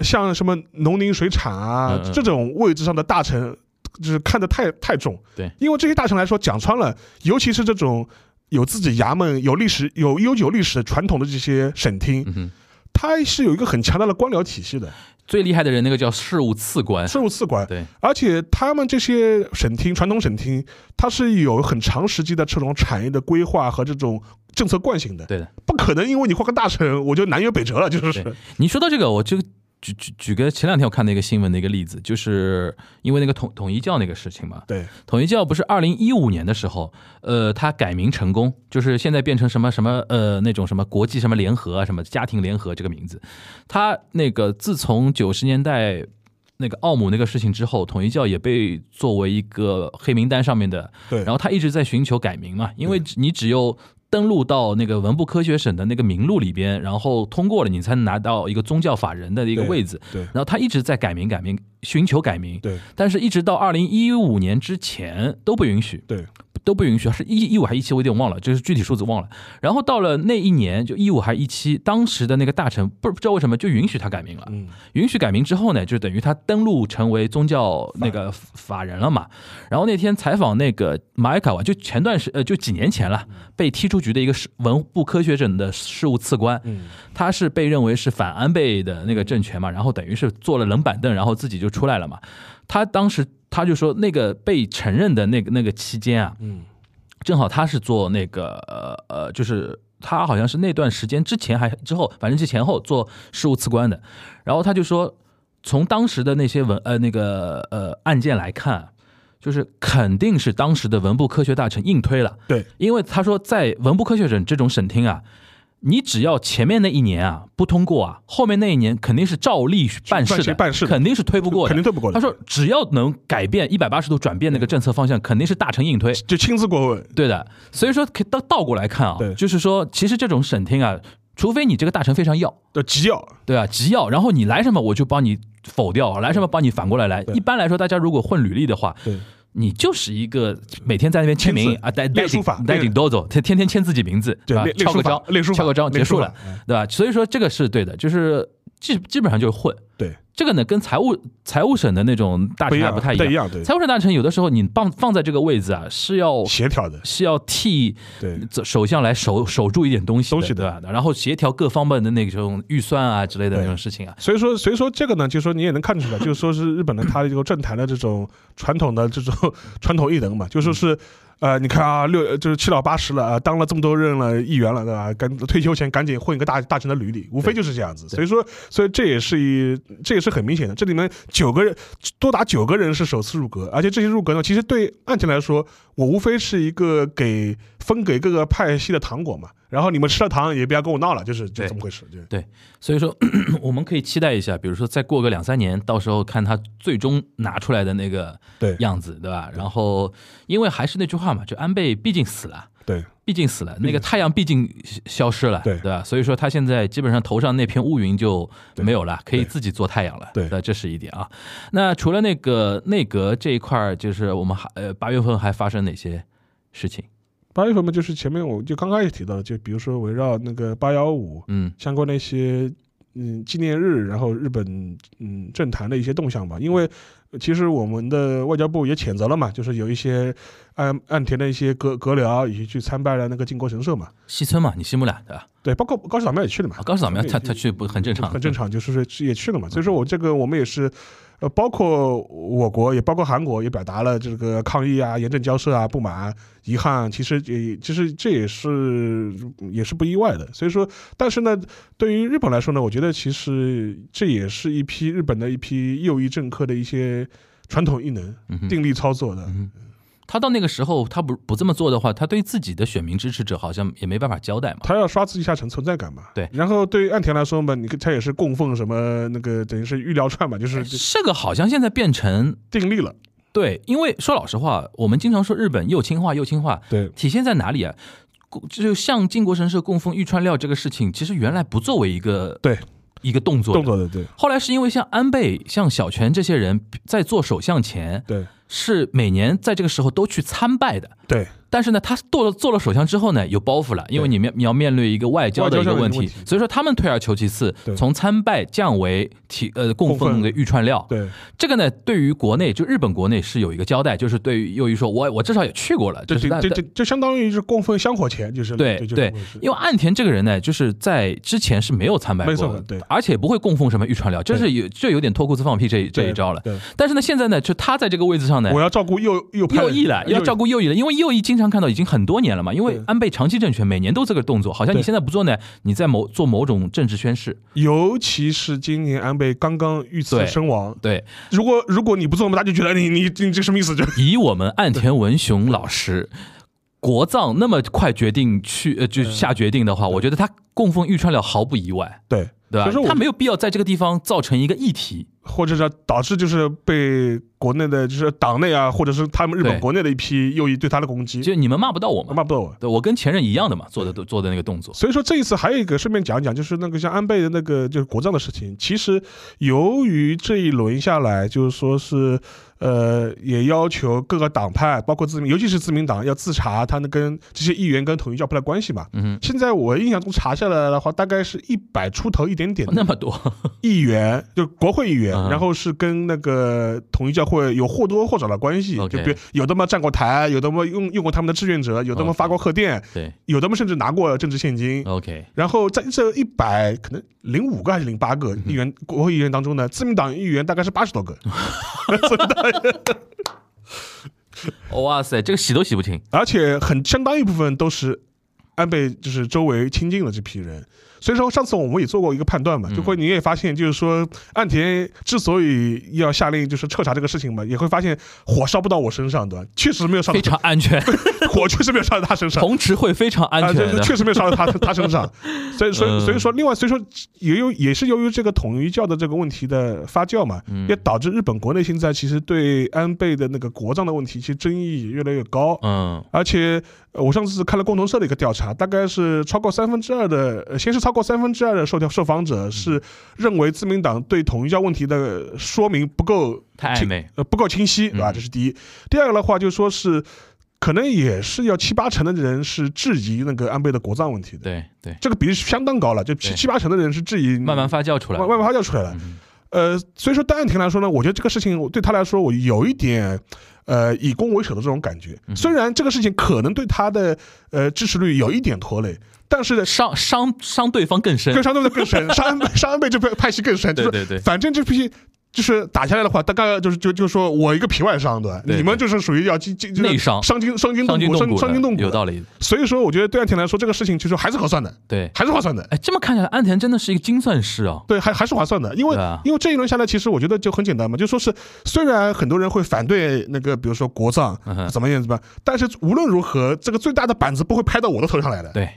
像什么农林水产啊这种位置上的大臣，就是看得太太重。
对，
因为这些大臣来说，讲穿了，尤其是这种有自己衙门、有历史、有悠久历史的传统的这些省厅。它是有一个很强大的官僚体系的，
最厉害的人那个叫事务次官，
事务次官。
对，
而且他们这些省厅、传统省厅，它是有很长时期的这种产业的规划和这种政策惯性的。
对的。
不可能因为你换个大臣，我就南辕北辙了，就是
你说到这个，我就举举举个前两天我看的一个新闻的一个例子，就是因为那个统统一教那个事情嘛，
对，
统一教不是二零一五年的时候，呃，它改名成功，就是现在变成什么什么呃那种什么国际什么联合啊，什么家庭联合这个名字。它那个自从九十年代那个奥姆那个事情之后，统一教也被作为一个黑名单上面的，
对
然后他一直在寻求改名嘛，因为你只有。登录到那个文部科学省的那个名录里边，然后通过了，你才能拿到一个宗教法人的一个位置。
对
然后他一直在改名、改名，寻求改名。
对
但是一直到二零一五年之前都不允许，
对
都不允许，是一一五还是一七，我有点忘了，就是具体数字忘了。然后到了那一年，就一五还是一七，当时的那个大臣不不知道为什么就允许他改名了。
嗯
允许改名之后呢，就等于他登录成为宗教那个法人了嘛。然后那天采访那个马埃卡瓦，就前段时呃就几年前了，被踢出局的一个是文部科学省的事务次官，
嗯
他是被认为是反安倍的那个政权嘛，然后等于是坐了冷板凳，然后自己就出来了嘛。他当时他就说，那个被承认的那个那个期间啊，
嗯
正好他是做那个呃呃，就是他好像是那段时间之前还之后，反正是前后做事务次官的。然后他就说，从当时的那些文呃那个呃案件来看，就是肯定是当时的文部科学大臣硬推了，
对
因为他说在文部科学省这种省厅啊。你只要前面那一年啊不通过啊，后面那一年肯定是照例办事的，
办事的
肯定是推不过的，
肯定推不过的。
他说只要能改变一百八十度转变那个政策方向，肯定是大臣硬推。
就亲自过问，
对的，所以说可倒倒过来看啊，就是说，其实这种审听啊，除非你这个大臣非常要，
的急要，
对啊，急要，然后你来什么我就帮你否掉，来什么帮你反过来来。一般来说，大家如果混履历的话，
对
你就是一个每天在那边签名啊，带带
法
带领都走，天天天签自己名字，
对练练书法
敲个章，敲个章结束了，对吧？所以说这个是对的，就是基基本上就是混。
对，
这个呢，跟财务财务省的那种大臣还
不
太一样。
不一样，对，
财务省大臣有的时候你放放在这个位置啊，是要
协调的，
是要替
对
首相来守守住一点东西的，
东西的
对吧？然后协调各方面的那种预算啊之类的那种事情啊。
所以说，所以说这个呢，就是说你也能看出来，就是说是日本的它的这个政坛的这种传统的这种传统艺能嘛，就说是。呃，你看啊，六就是七老八十了啊、当了这么多任了议员了，对吧？赶退休前赶紧混一个大大臣的履历，无非就是这样子。所以说，所以这也是一，这也是很明显的。这里面九个人，多达九个人是首次入阁，而且这些入阁呢，其实对案件来说，我无非是一个给分给各个派系的糖果嘛。然后你们吃了糖，也不要跟我闹了，就是就这么回事。就
对，所以说 我们可以期待一下，比如说再过个两三年，到时候看他最终拿出来的那个
对
样子，对吧？然后，因为还是那句话嘛，就安倍毕竟死了。
对
毕竟死了，那个太阳毕竟消失了，
对
对吧？所以说他现在基本上头上那片乌云就没有了，可以自己做太阳了。
对
那这是一点啊。那除了那个内阁这一块儿，就是我们还呃八月份还发生哪些事情？
八月份嘛，就是前面我就刚刚也提到了，就比如说围绕那个八幺五
嗯
相关的一些嗯纪念日，然后日本嗯政坛的一些动向吧。因为呃其实我们的外交部也谴责了嘛，就是有一些岸岸田的一些阁阁僚以及去参拜了那个靖国神社嘛。
西村嘛，你西木俩对吧？
对，包括高市早苗也去了嘛
啊，。高市早苗他他去不很正常，
很正常，就是说也去了嘛。所以说我这个我们也是，呃，包括我国也包括韩国也表达了这个抗议啊、严正交涉啊、不满、遗憾。其实也其实这也是也是不意外的。所以说，但是呢，对于日本来说呢，我觉得其实这也是一批日本的一批右翼政客的一些传统异能、
嗯
定力操作的。
他到那个时候，他不不这么做的话，他对自己的选民支持者好像也没办法交代嘛。
他要刷自己一下存存在感嘛，
对。
然后对于岸田来说嘛，你看他也是供奉什么那个等于是玉料串嘛，就是
这个好像现在变成
定力了，
对，因为说老实话，我们经常说日本右倾化，右倾化
对。
体现在哪里啊？就像靖国神社供奉玉川料这个事情，其实原来不作为一个
对。
一个动作
动作的，对。
后来是因为像安倍、像小泉这些人在做首相前，
对
是每年在这个时候都去参拜的。
对
但是呢，他做了做了首相之后呢，有包袱了，因为你面你要面对一个外交的一个问题所以说他们退而求其次，从参拜降为提呃供
供奉
奉的玉串料。
对。
这个呢，对于国内就日本国内是有一个交代，就是对于右翼说，我我至少也去过了，
这
就是那
这这这就相当于是供奉香火钱，就是
对对，因为岸田这个人呢，就是在之前是没有参拜过的，
对。
而且不会供奉什么玉串料，就是有就有点脱裤子放屁这这一招了。
对，
但是呢，现在呢，就他在这个位置上呢，
我要照顾右右
右翼了，要照
顾
顾右翼了，因为右翼经经常看到，已经很多年了嘛。因为安倍长期政权每年都这个动作，好像你现在不做呢，你在某做某种政治宣誓。
尤其是今年安倍刚刚遇刺身亡，
对，
如果如果你不做，大家就觉得你你你这什么意思？就
以我们岸田文雄老师国葬那么快决定去呃就下决定的话，我觉得他供奉玉川了毫不意外，
对，
对吧？他没有必要在这个地方造成一个议题。
或者是导致就是被国内的就是党内啊，或者是他们日本国内的一批右翼对他的攻击，
就你们骂不到我嘛，
骂不到我。
对我跟前任一样的嘛，做的做的那个动作。
所以说这一次还有一个顺便讲一讲，就是那个像安倍的那个就是国葬的事情。其实由于这一轮下来，就是说是呃，也要求各个党派，包括自民，尤其是自民党要自查他们跟这些议员跟统一教派的关系嘛。
嗯，
现在我印象中查下来的话，大概是一百出头一点点
那么多，
议员，就国会议员，
嗯
然后是跟那个统一教会有或多或少的关系就比如有的嘛站过台，有的嘛用用过他们的志愿者，有的嘛发过贺电，
对。
有的嘛甚至拿过政治现金。
，OK，
然后在这一百可能零五个还是零八个议员国会议员当中呢，自民党议员大概是八十多个，
哇塞，这个洗都洗不清。
而且很相当一部分都是安倍就是周围亲近的这批人。所以说，上次我们也做过一个判断嘛，就会你也发现，就是说岸田之所以要下令就是彻查这个事情嘛，也会发现火烧不到我身上，对吧？确实没有烧到
非常安全，
火确实没有烧到他身上。
红池会非常安
啊，
全
确实没有烧到他他身上，所以所以
嗯。
所以说，另外所以说也有也是由于这个统一教的这个问题的发酵嘛，
嗯。
也导致日本国内现在其实对安倍的那个国葬的问题，其实争议也越来越高。
嗯。
而且呃我上次看了共同社的一个调查，大概是超过三分之二的，呃先是超过三分之二的受调受访者是认为自民党对统一教问题的说明不够
太暧昧。
呃不够清晰，对吧？
嗯
这是第一。第二个的话，就说是可能也是要七八成的人是质疑那个安倍的国葬问题的，
对对，
这个比例是相当高了，就七七八成的人是质疑，
慢慢发酵出来。
慢慢慢发酵出来了。
嗯
呃，所以说戴安婷来说呢，我觉得这个事情对他来说，我有一点。呃，以攻为守的这种感觉，
嗯
虽然这个事情可能对他的呃支持率有一点拖累，但是
伤伤伤对方更深
更。伤对方更深，伤伤安倍这派派系更深，就是
对对对，
反正这批就是打下来的话，大概就是就就说我一个皮外伤，对你们就是属于要经经
内伤。
伤筋伤筋动骨，伤
伤筋动骨。有道理。
所以说，我觉得对岸田来说，这个事情其实还是合算的，
对，
还是划算的。
哎，这么看起来，岸田真的是一个精算师啊。
对，还还是划算的，因为、
啊。
因为这一轮下来，其实我觉得就很简单嘛，就说是虽然很多人会反对那个，比如说国葬
嗯
怎么样怎么样，但是无论如何，这个最大的板子不会拍到我的头上来的，
对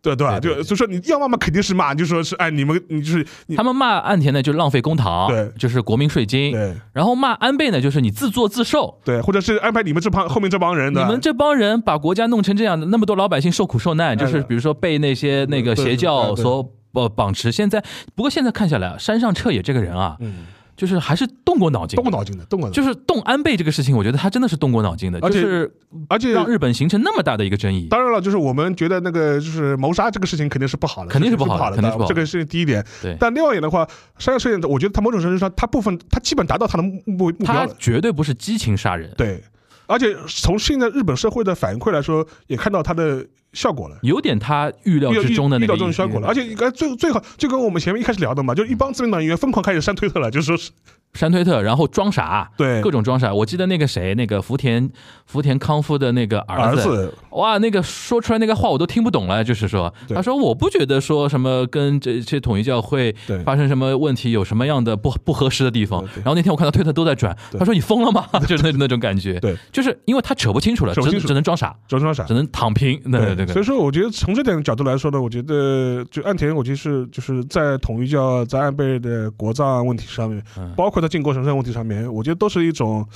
对对就就说你要骂嘛，肯定是骂，就说是哎，你们你就是你
他们骂岸田呢，就浪费公堂，
对。
就是国民税金。
对。
然后骂安倍呢，就是你自作自受。
对，或者是安排你们这帮后面这帮人的，
你们这帮人把国家弄成这样的，那么多老百姓受苦受难，就是
哎
比如说被那些那个邪教所呃绑持。现在不过现在看下来啊，山上彻也这个人啊，
嗯，
就是还是动过脑筋，
动过脑筋的，动过脑筋，
就是动安倍这个事情，我觉得他真的是动过脑筋的，
而且
就是
而且
让日本形成那么大的一个争议。
当然了，就是我们觉得那个就是谋杀这个事情肯定是不好的，
肯定是不好的肯定是不好的
这个是第一点。
对，
但另外一点的话，商业摄影，我觉得他某种程度上，他部分他基本达到他的目目目标
他
了。
绝对不是激情杀人，
对，而且从现在日本社会的反馈来说，也看到他的效果了。
有点他预料之中的那个
遇到这种效果了，而且最最好就跟我们前面一开始聊的嘛，就一帮自民党议员疯狂开始删推特了，就说是
删推特，然后装傻，
对。
各种装傻。我记得那个谁，那个福田福田康夫的那个儿子，
儿子。
哇，那个说出来那个话我都听不懂了，就是说，
对。
他说我不觉得说什么跟这些统一教会发生什么问题，有什么样的不不合适的地方。然后那天我看到推特都在转，
对。
他说你疯了吗？就是那那种感觉，
对，
就是因为他扯不清楚了，只只能装傻，
周双傻。
只。能躺平。对对对，
所以说，我觉得从这点角度来说呢，我觉得就岸田，我觉得是就是在统一教在安倍的国葬问题上面，
嗯。
包括他靖国神社问题上面，我觉得都是一种，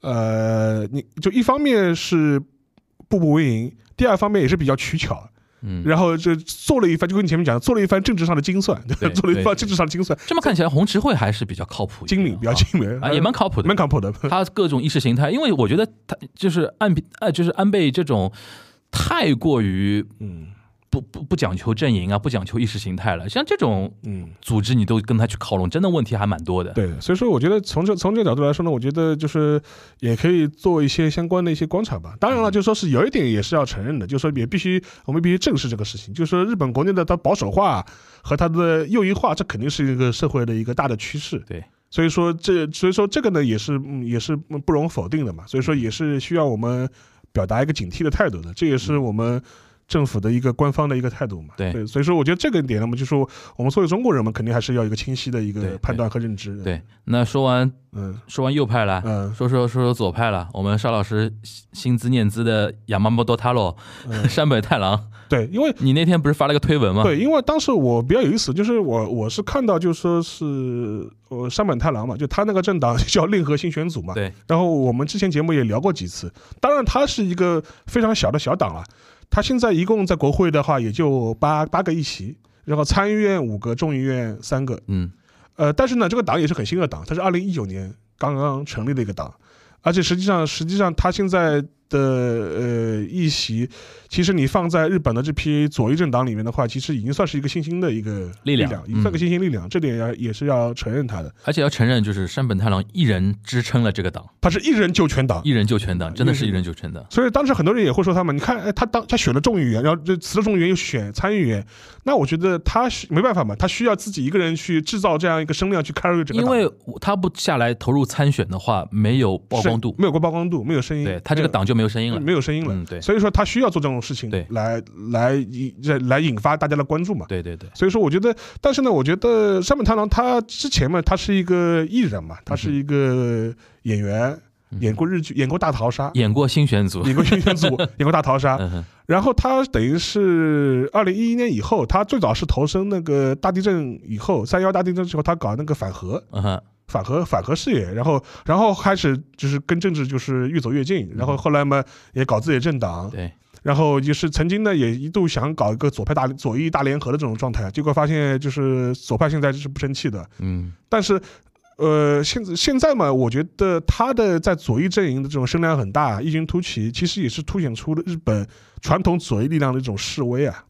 呃，你就一方面是步步为营，第二方面也是比较取巧，
嗯，
然后就做了一番，就跟你前面讲的，做了一番政治上的精算，
对
做了一番政治上的精算，
这么看起来红池会还是比较靠谱的，
精明，比较
啊
精明
啊，也蛮靠谱的
蛮。靠谱的。
他各种意识形态，因为我觉得他就是安呃，就是安倍这种太过于
嗯
不不不讲求阵营啊，不讲求意识形态了。像这种
嗯。
组织，你都跟他去靠拢，真的问题还蛮多的。
对，所以说我觉得从这从这个角度来说呢，我觉得就是也可以做一些相关的一些观察吧。当然了，就说是有一点也是要承认的，就是说也必须我们必须正视这个事情，就是说日本国内的它保守化和它的右翼化，这肯定是一个社会的一个大的趋势。
对，
所以说这所以说这个呢也是嗯也是不容否定的嘛。所以说也是需要我们表达一个警惕的态度的，这也是我们。政府的一个官方的一个态度嘛，
对，
所以说我觉得这个点，那么就说我们作为中国人嘛，肯定还是要一个清晰的一个判断和认知。
对，那说完
嗯。
说完右派了，
嗯。
说说说说左派了，我们邵老师心思念资的亚麻莫多塔罗
嗯，
山本太郎，
对，因为
你那天不是发了个推文吗？
对，因为当时我比较有意思，就是我我是看到就说是呃山本太郎嘛，就他那个政党叫令和新选组嘛，
对，
然后我们之前节目也聊过几次，当然他是一个非常小的小党了，它现在一共在国会的话也就八八个议席，然后参议院五个，众议院三个，
嗯。
呃，但是呢，这个党也是很新的党，它是二零一九年刚刚成立的一个党，而且实际上，实际上他现在的呃议席，其实你放在日本的这批左翼政党里面的话，其实已经算是一个新兴的一个
力量
量，已经算个
嗯
新兴力量，这点要也是要承认他的。
而且要承认，就是山本太郎一人支撑了这个党，
他是一人救全党。
一，人救全党，真的是一人。救全党。
所以当时很多人也会说他们，你看，哎，他当他选了众议员，然后这辞了众议员又选参议员，那我觉得他是没办法嘛，他需要自己一个人去制造这样一个声量去 carry 整个党，
因为他不下来投入参选的话，没有曝光度，
没有过曝光度，没有声音，
对他这个党就没有声音了。
没有声音了。
嗯，对，
所以说他需要做这种事情
对
来来引来引发大家的关注嘛。
对对对，
所以说，我觉得，但是呢，我觉得山本太郎他之前嘛，他是一个艺人嘛，他是一个演员，
嗯
演过日剧，演过大逃杀，
演过新选组，
演过新选组，演过大逃杀。
嗯，
然后他等于是二零一一年以后，他最早是投身那个大地震以后，三幺大地震之后，他搞那个反核。反核反核事业，然后然后开始就是跟政治就是越走越近，然后后来嘛也搞自己的政党，
对，
然后就是曾经呢，也一度想搞一个左派大左翼大联合的这种状态，结果发现就是左派现在就是不争气的。
嗯
但是，呃，现在现在嘛，我觉得他的在左翼阵营的这种声量很大，异军突起，其实也是凸显出了日本传统左翼力量的一种示威啊。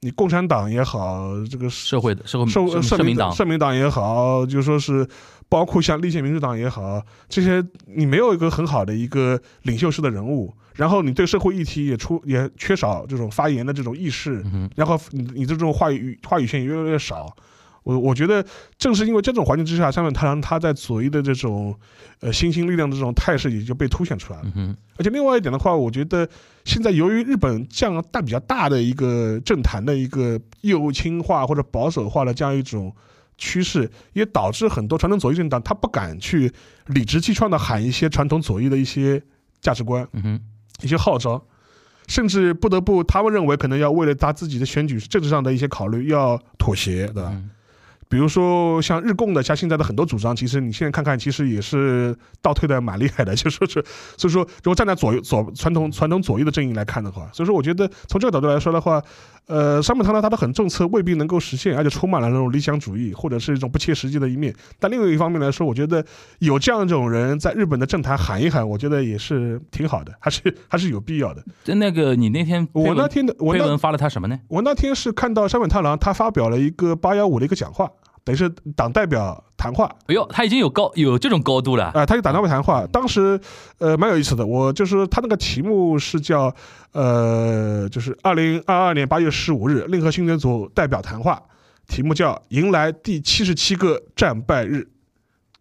你共产党也好，这个
社会的社会
社社民
党，
社民党也好，就说是包括像立宪民主党也好，这些你没有一个很好的一个领袖式的人物，然后你对社会议题也出也缺少这种发言的这种意识，
嗯，
然后你你这种话语话语权也越来越少。我我觉得正是因为这种环境之下，下面他让他在左翼的这种呃新兴力量的这种态势也就被凸显出来了。
嗯，
而且另外一点的话，我觉得现在由于日本这样大比较大的一个政坛的一个右倾化或者保守化的这样一种趋势，也导致很多传统左翼政党他不敢去理直气壮的喊一些传统左翼的一些价值观、
嗯哼，
一些号召，甚至不得不他们认为可能要为了他自己的选举政治上的一些考虑要妥协，对吧？
嗯
比如说像日共的，像现在的很多主张，其实你现在看看，其实也是倒退的蛮厉害的。就说是，所以说，如果站在左右左传统传统左翼的阵营来看的话，所以说我觉得从这个角度来说的话，呃，山本太郎他的很政策未必能够实现，而且充满了那种理想主义或者是一种不切实际的一面。但另外一方面来说，我觉得有这样一种人在日本的政坛喊一喊，我觉得也是挺好的，还是还是有必要的。
就那个你那天
我那天的我那
推文发了他什么呢？
我那天是看到山本太郎他发表了一个八幺五的一个讲话，等于是党代表谈话
哎呦，他已经有高有这种高度了，
啊、他就党代表谈话。当时呃蛮有意思的，我就是他那个题目是叫呃，就是二零二二年八月十五日令和新选组代表谈话，题目叫迎来第七十七个战败日。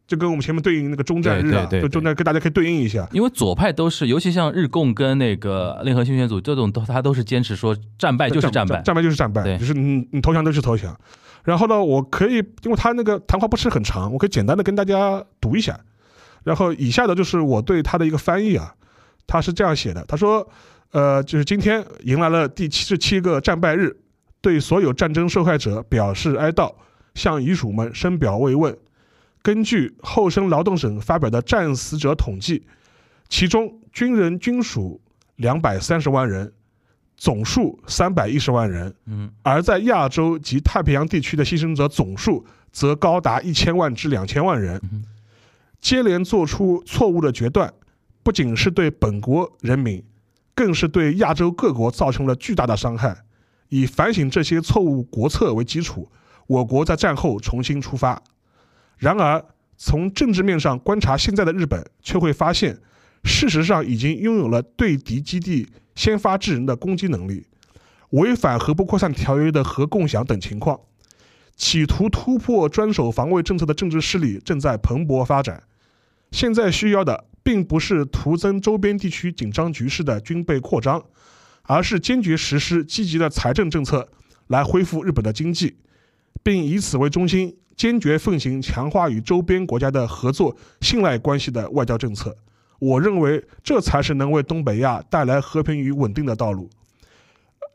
就跟我们前面对应那个中战日啊，
对对对
就中战跟大家可以对应一下。
因为左派都是，尤其像日共跟那个联合新选组这种，都他都是坚持说战败就是战败，
战败就是战败，
对
就是你你投降都是投降。然后呢，我可以，因为他那个谈话不是很长，我可以简单的跟大家读一下。然后以下的就是我对他的一个翻译啊，他是这样写的，他说，呃，就是今天迎来了第七十七个战败日，对所有战争受害者表示哀悼，向遗属们深表慰问。根据厚生劳动省发表的战死者统计，其中军人军属两百三十万人，总数三百一十万人，
嗯，
而在亚洲及太平洋地区的牺牲者总数则高达一千万至两千万人
嗯。
接连做出错误的决断，不仅是对本国人民，更是对亚洲各国造成了巨大的伤害。以反省这些错误国策为基础，我国在战后重新出发。然而，从政治面上观察现在的日本，却会发现，事实上已经拥有了对敌基地先发制人的攻击能力，违反核不扩散条约的核共享等情况，企图突破专守防卫政策的政治势力正在蓬勃发展。现在需要的并不是徒增周边地区紧张局势的军备扩张，而是坚决实施积极的财政政策来恢复日本的经济，并以此为中心，坚决奉行强化与周边国家的合作信赖关系的外交政策。我认为这才是能为东北亚带来和平与稳定的道路。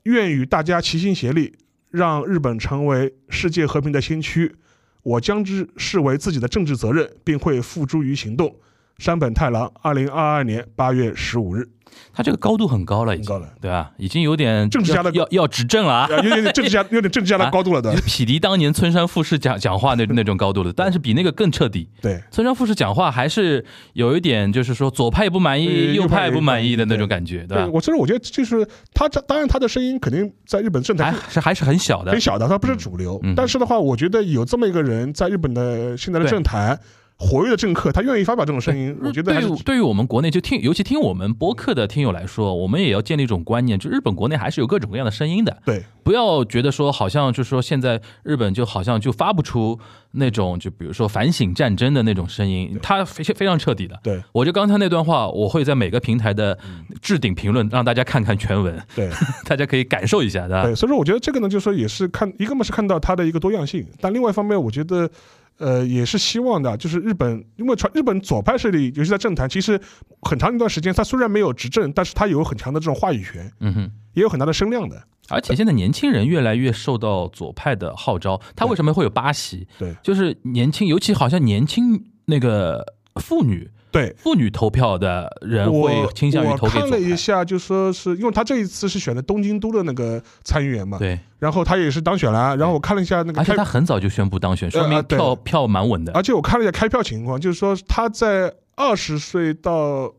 愿与大家齐心协力，让日本成为世界和平的先驱。我将之视为自己的政治责任，并会付诸于行动。山本太郎，二零二二年八月十五日。
他这个高度很高了，已经
高了
对吧？已经有点
政治家的
要要要执政了啊！
啊，有点政治家，有点政治家 的高度了的
匹敌当年村山富士讲讲话那那种高度了，但是比那个更彻底。
对，
村山富士讲话还是有一点，就是说左派不满
呃
意，右
右派
派不满意的那种感觉，对
对，
吧？
我其实我觉得就是他这，当然他的声音肯定在日本政坛
是还是很小的
很，小的，他不是主流。但是的话，我觉得有这么一个人在日本的现在的政坛活跃的政客，他愿意发表这种声音，我觉得
对于对于我们国内就听，尤其听我们播客的听友来说，我们也要建立一种观念，就日本国内还是有各种各样的声音的。
对
不要觉得说好像就是说现在日本就好像就发不出那种就比如说反省战争的那种声音，它非非常彻底的。
对
我就刚才那段话，我会在每个平台的置顶评论让大家看看全文，
对
大家可以感受一下，对吧？
对，所以说我觉得这个呢，就是说也是看一个嘛是看到它的一个多样性，但另外一方面，我觉得。呃，也是希望的，就是日本，因为传日本左派势力，尤其在政坛，其实很长一段时间，他虽然没有执政，但是他有很强的这种话语权，
嗯哼。
也有很大的声量的。
而且现在年轻人越来越受到左派的号召，他为什么会有巴西？
对
就是年轻，尤其好像年轻那个妇女，
对，
妇女投票的人会倾向于投
我看
给左派。
了一下，就说是因为他这一次是选的东京都的那个参议员嘛，
对，
然后他也是当选了，然后我看了一下那个开
而且他很早就宣布当选，说明
呃
票票蛮稳的，
而且我看了一下开票情况，就是说他在二十岁到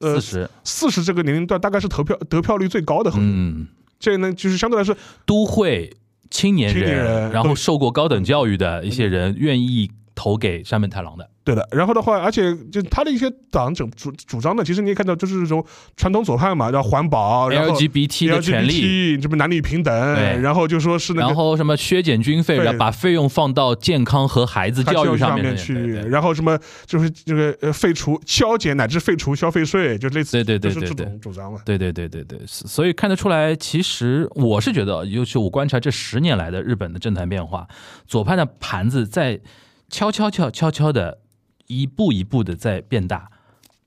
呃
四十。
四十这个年龄段，大概是投票得票率最高的。
嗯，
这呢，就是相对来说，
都会青年
人
然后受过高等教育的一些人愿意投给山本太郎的。
对的。然后的话，而且就他的一些党整主主张呢，其实你也看到，就是这种传统左派嘛，叫环保，然后
LGBT 的权利
这不男女平等，
对
然后就说是那
然。后什么削减军费，然后把费用放到健康和孩子教育面
上面去，
对对
然后什么就是这个呃废除、消减乃至废除消费税，就类似
对对对对对
种主张嘛。
对对对对对，所以看得出来，其实我是觉得，尤其我观察这十年来的日本的政坛变化，左派的盘子在悄悄悄悄悄的一步一步的在变大，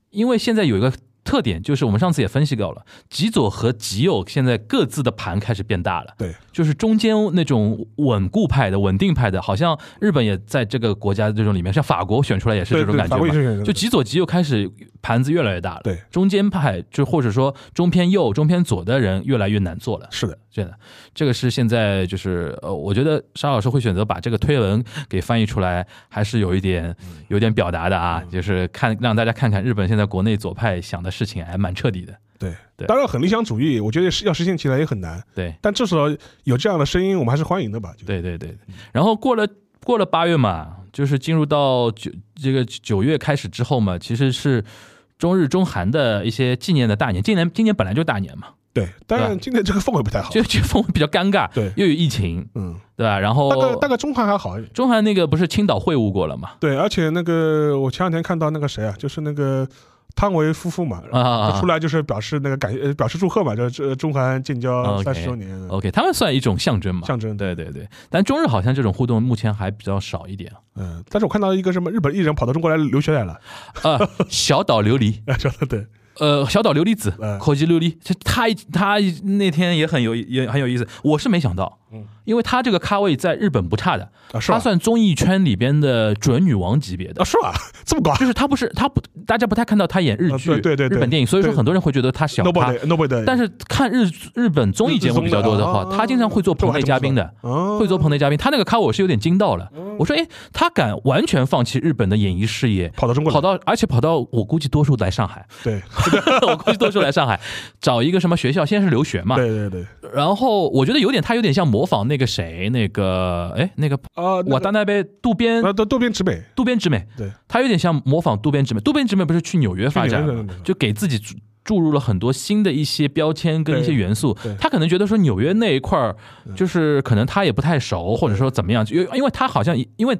因为现在有一个。特点就是我们上次也分析过了，极左和极右现在各自的盘开始变大了。
对，
就是中间那种稳固派的、稳定派的，好像日本也在这个国家这种里面，像法国选出来也是这种感觉嘛。
法国也是
就极左极右开始盘子越来越大了，
对，
中间派就或者说中偏右、中偏左的人越来越难做了，
是的，
真的，这个是现在就是呃，我觉得沙老师会选择把这个推文给翻译出来，还是有一点有点表达的啊，就是看让大家看看日本现在国内左派想的事情还蛮彻底的，
对
对
当然很理想主义，我觉得是要实现起来也很难，
对
但至少有这样的声音，我们还是欢迎的吧。
对对对，然后过了过了八月嘛，就是进入到九这个九月开始之后嘛，其实是中日中韩的一些纪念的大年，今年今年本来就大年嘛，
对，但
对
是今年这个氛围不太好。
就就氛围比较尴尬，
对
又有疫情，
嗯，
对吧？然后
大概大概中韩还好一点。
中韩那个不是青岛会晤过了嘛？
对，而且那个我前两天看到那个谁啊，就是那个汤唯夫妇嘛，
啊
出来就是表示那个感呃表示祝贺嘛，就是这中韩建交三十周年。
OK，他们算一种象征嘛？
象征。
对对对，但中日好像这种互动目前还比较少一点。
嗯，但是我看到一个什么日本艺人跑到中国来留学来了，
啊。小岛琉璃，
说的对，
呃，小岛琉璃子
嗯，
口技琉璃，他他那天也很有也很有意思，我是没想到，
嗯，
因为他这个咖位在日本不差的，
啊是吧
他？算综艺圈里边的准女王级别的
啊。是吧？这么高
就是他不是他不，大家不太看到他演日剧、
啊对对对对
日本电影，所以说
对
很多人会觉得他小咖。
？Nobody Nobody，
但是看日日本综艺节目比较多的话，
日综的
他经常会做棚内嘉宾的，
哦
会做棚内嘉宾。他那个咖我是有点惊到了，我说哎，他敢完全放弃日本的演艺事业，
跑到中国来
跑到而且跑到我估计多数来上海，
对
我估计多数来上海找一个什么学校，先是留学嘛，
对对对
然后我觉得有点他有点像模仿那个谁那个哎那个
啊，
瓦达纳贝渡边
啊，渡渡边直美，
渡边直美，
对，
他有点像模仿渡边直美。渡边直美不是去纽约发展就给自己注入了很多新的一些标签跟一些元素，他可能觉得说纽约那一块儿就是可能他也不太熟，或者说怎么样，因为因为他好像因为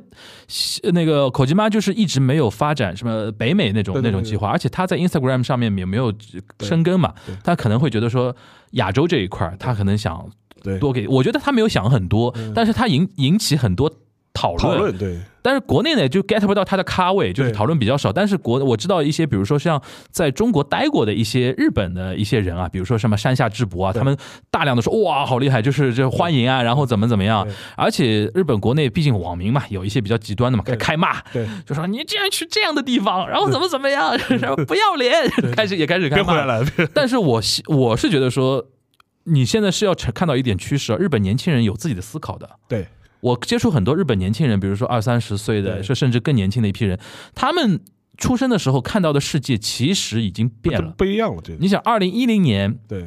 呃那个口吉妈就是一直没有发展什么北美那种那种计划，而且他在 Instagram 上面也没有生根嘛，他可能会觉得说亚洲这一块儿他可能想
对。
多给，我觉得他没有想很多，但是他引引起很多讨
讨
论。
对。
但是国内呢，就 get 不到他的咖位，就是讨论比较少。但是国我知道一些，比如说像在中国待过的一些日本的一些人啊，比如说什么山下智博啊，他们大量的说哇好厉害，就是这欢迎啊，然后怎么怎么样。而且日本国内毕竟网民嘛，有一些比较极端的嘛，开开骂，
对，
就说你竟然去这样的地方，然后怎么怎么样，然后不要脸，开始也开始开骂。
了，别
但是我我是觉得说，你现在是要看看到一点趋势啊，日本年轻人有自己的思考的。
对
我接触很多日本年轻人，比如说二三十岁的，说甚至更年轻的一批人，他们出生的时候看到的世界其实已经变了。
不一样了，对
你想，二零一零年
对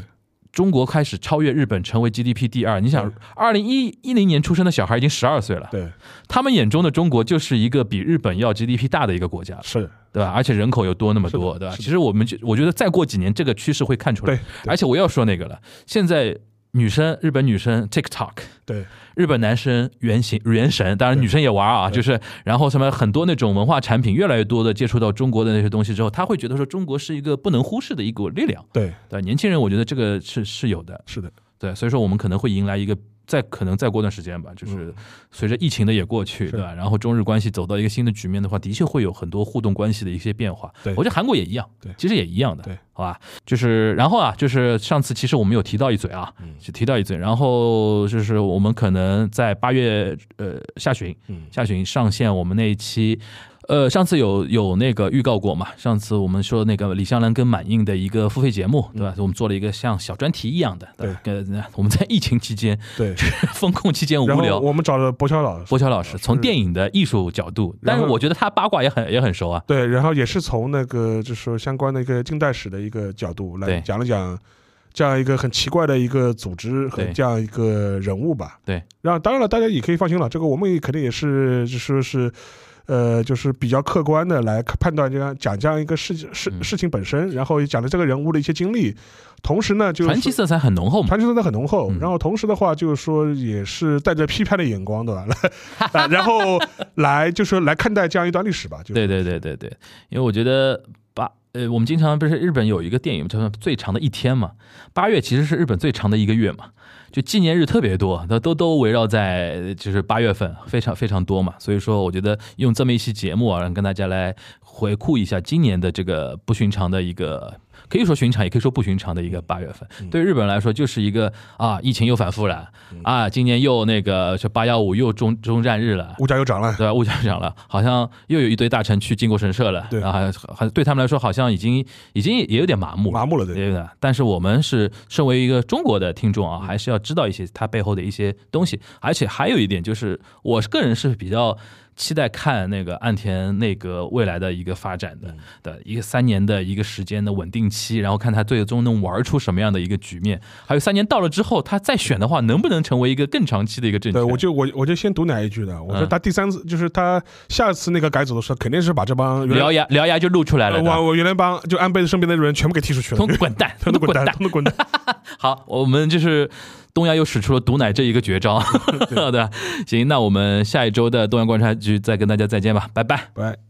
中国开始超越日本，成为 GDP 第二。你想
对，
二零一一零年出生的小孩已经十二岁了，
对
他们眼中的中国就是一个比日本要 GDP 大的一个国家，
是，
对吧？而且人口又多那么多，对吧？其实我们就我觉得再过几年，这个趋势会看出来
对。
而且我要说那个了，现在女生，日本女生 TikTok，
对
日本男生原型原神，当然女生也玩啊，就是然后什么很多那种文化产品，越来越多的接触到中国的那些东西之后，他会觉得说中国是一个不能忽视的一股力量。
对
对，年轻人我觉得这个是是有的，
是的，
对，所以说我们可能会迎来一个。再可能再过段时间吧，就是随着疫情的也过去，
嗯
对吧？然后中日关系走到一个新的局面的话，的确会有很多互动关系的一些变化。
对
我觉得韩国也一样，
对
其实也一样的，
对，
好吧？就是然后啊，就是上次其实我们有提到一嘴啊，
嗯
就提到一嘴，然后就是我们可能在八月呃下旬
嗯
下旬上线我们那一期。呃，上次有有那个预告过嘛？上次我们说那个李香兰跟满映的一个付费节目，对吧？我们做了一个像小专题一样的，
对
吧？跟我们在疫情期间、
对。
风控期间无聊，
我们找了博乔老师，
博乔老师从电影的艺术角度，但是我觉得他八卦也很也很熟啊。
对，然后也是从那个就是说相关的一个近代史的一个角度来讲了讲这样一个很奇怪的一个组织和这样一个人物吧。
对，
然后当然了，大家也可以放心了，这个我们也肯定也是就说是。呃，就是比较客观的来判断这样讲这样一个事事
嗯
事情本身，然后也讲了这个人物的一些经历，同时呢，就是
传奇色彩很浓厚嘛。
传奇色彩很浓厚，
嗯
然后同时的话，就是说也是带着批判的眼光，对吧？来，啊然后来就是来看待这样一段历史吧。就是
对对对对对，因为我觉得八呃，我们经常不是日本有一个电影叫《最长的一天》嘛，八月其实是日本最长的一个月嘛，就纪念日特别多，都都都围绕在就是八月份，非常非常多嘛，所以说我觉得用这么一期节目啊，跟大家来回顾一下今年的这个不寻常的一个。可以说寻常，也可以说不寻常的一个八月份，对日本人来说就是一个啊，疫情又反复了啊，今年又那个就八幺五又中中战日了，
物价又涨了，
对吧？物价涨了，好像又有一堆大臣去靖国神社了，
对。
然后好像对他们来说，好像已经已经也有点麻木了，
麻木了，对。
对的。但是我们是身为一个中国的听众啊，还是要知道一些它背后的一些东西。而且还有一点就是，我个人是比较期待看那个岸田内阁未来的一个发展的的一个三年的一个时间的稳定期，然后看他最终能玩出什么样的一个局面。还有三年到了之后，他再选的话，能不能成为一个更长期的一个政
对，我就我我就先读哪一句的，我说
嗯
他第三次就是他下次那个改组的时候，肯定是把这帮
獠牙獠牙就露出来了
我我原来帮就安倍身边的人全部给踢出去了
通，滚蛋，
通
通
通滚蛋，
滚蛋！
通通滚蛋。
好，我们就是东亚又使出了毒奶这一个绝招，对吧？行，那我们下一周的东亚观察局再跟大家再见吧，拜拜。
拜。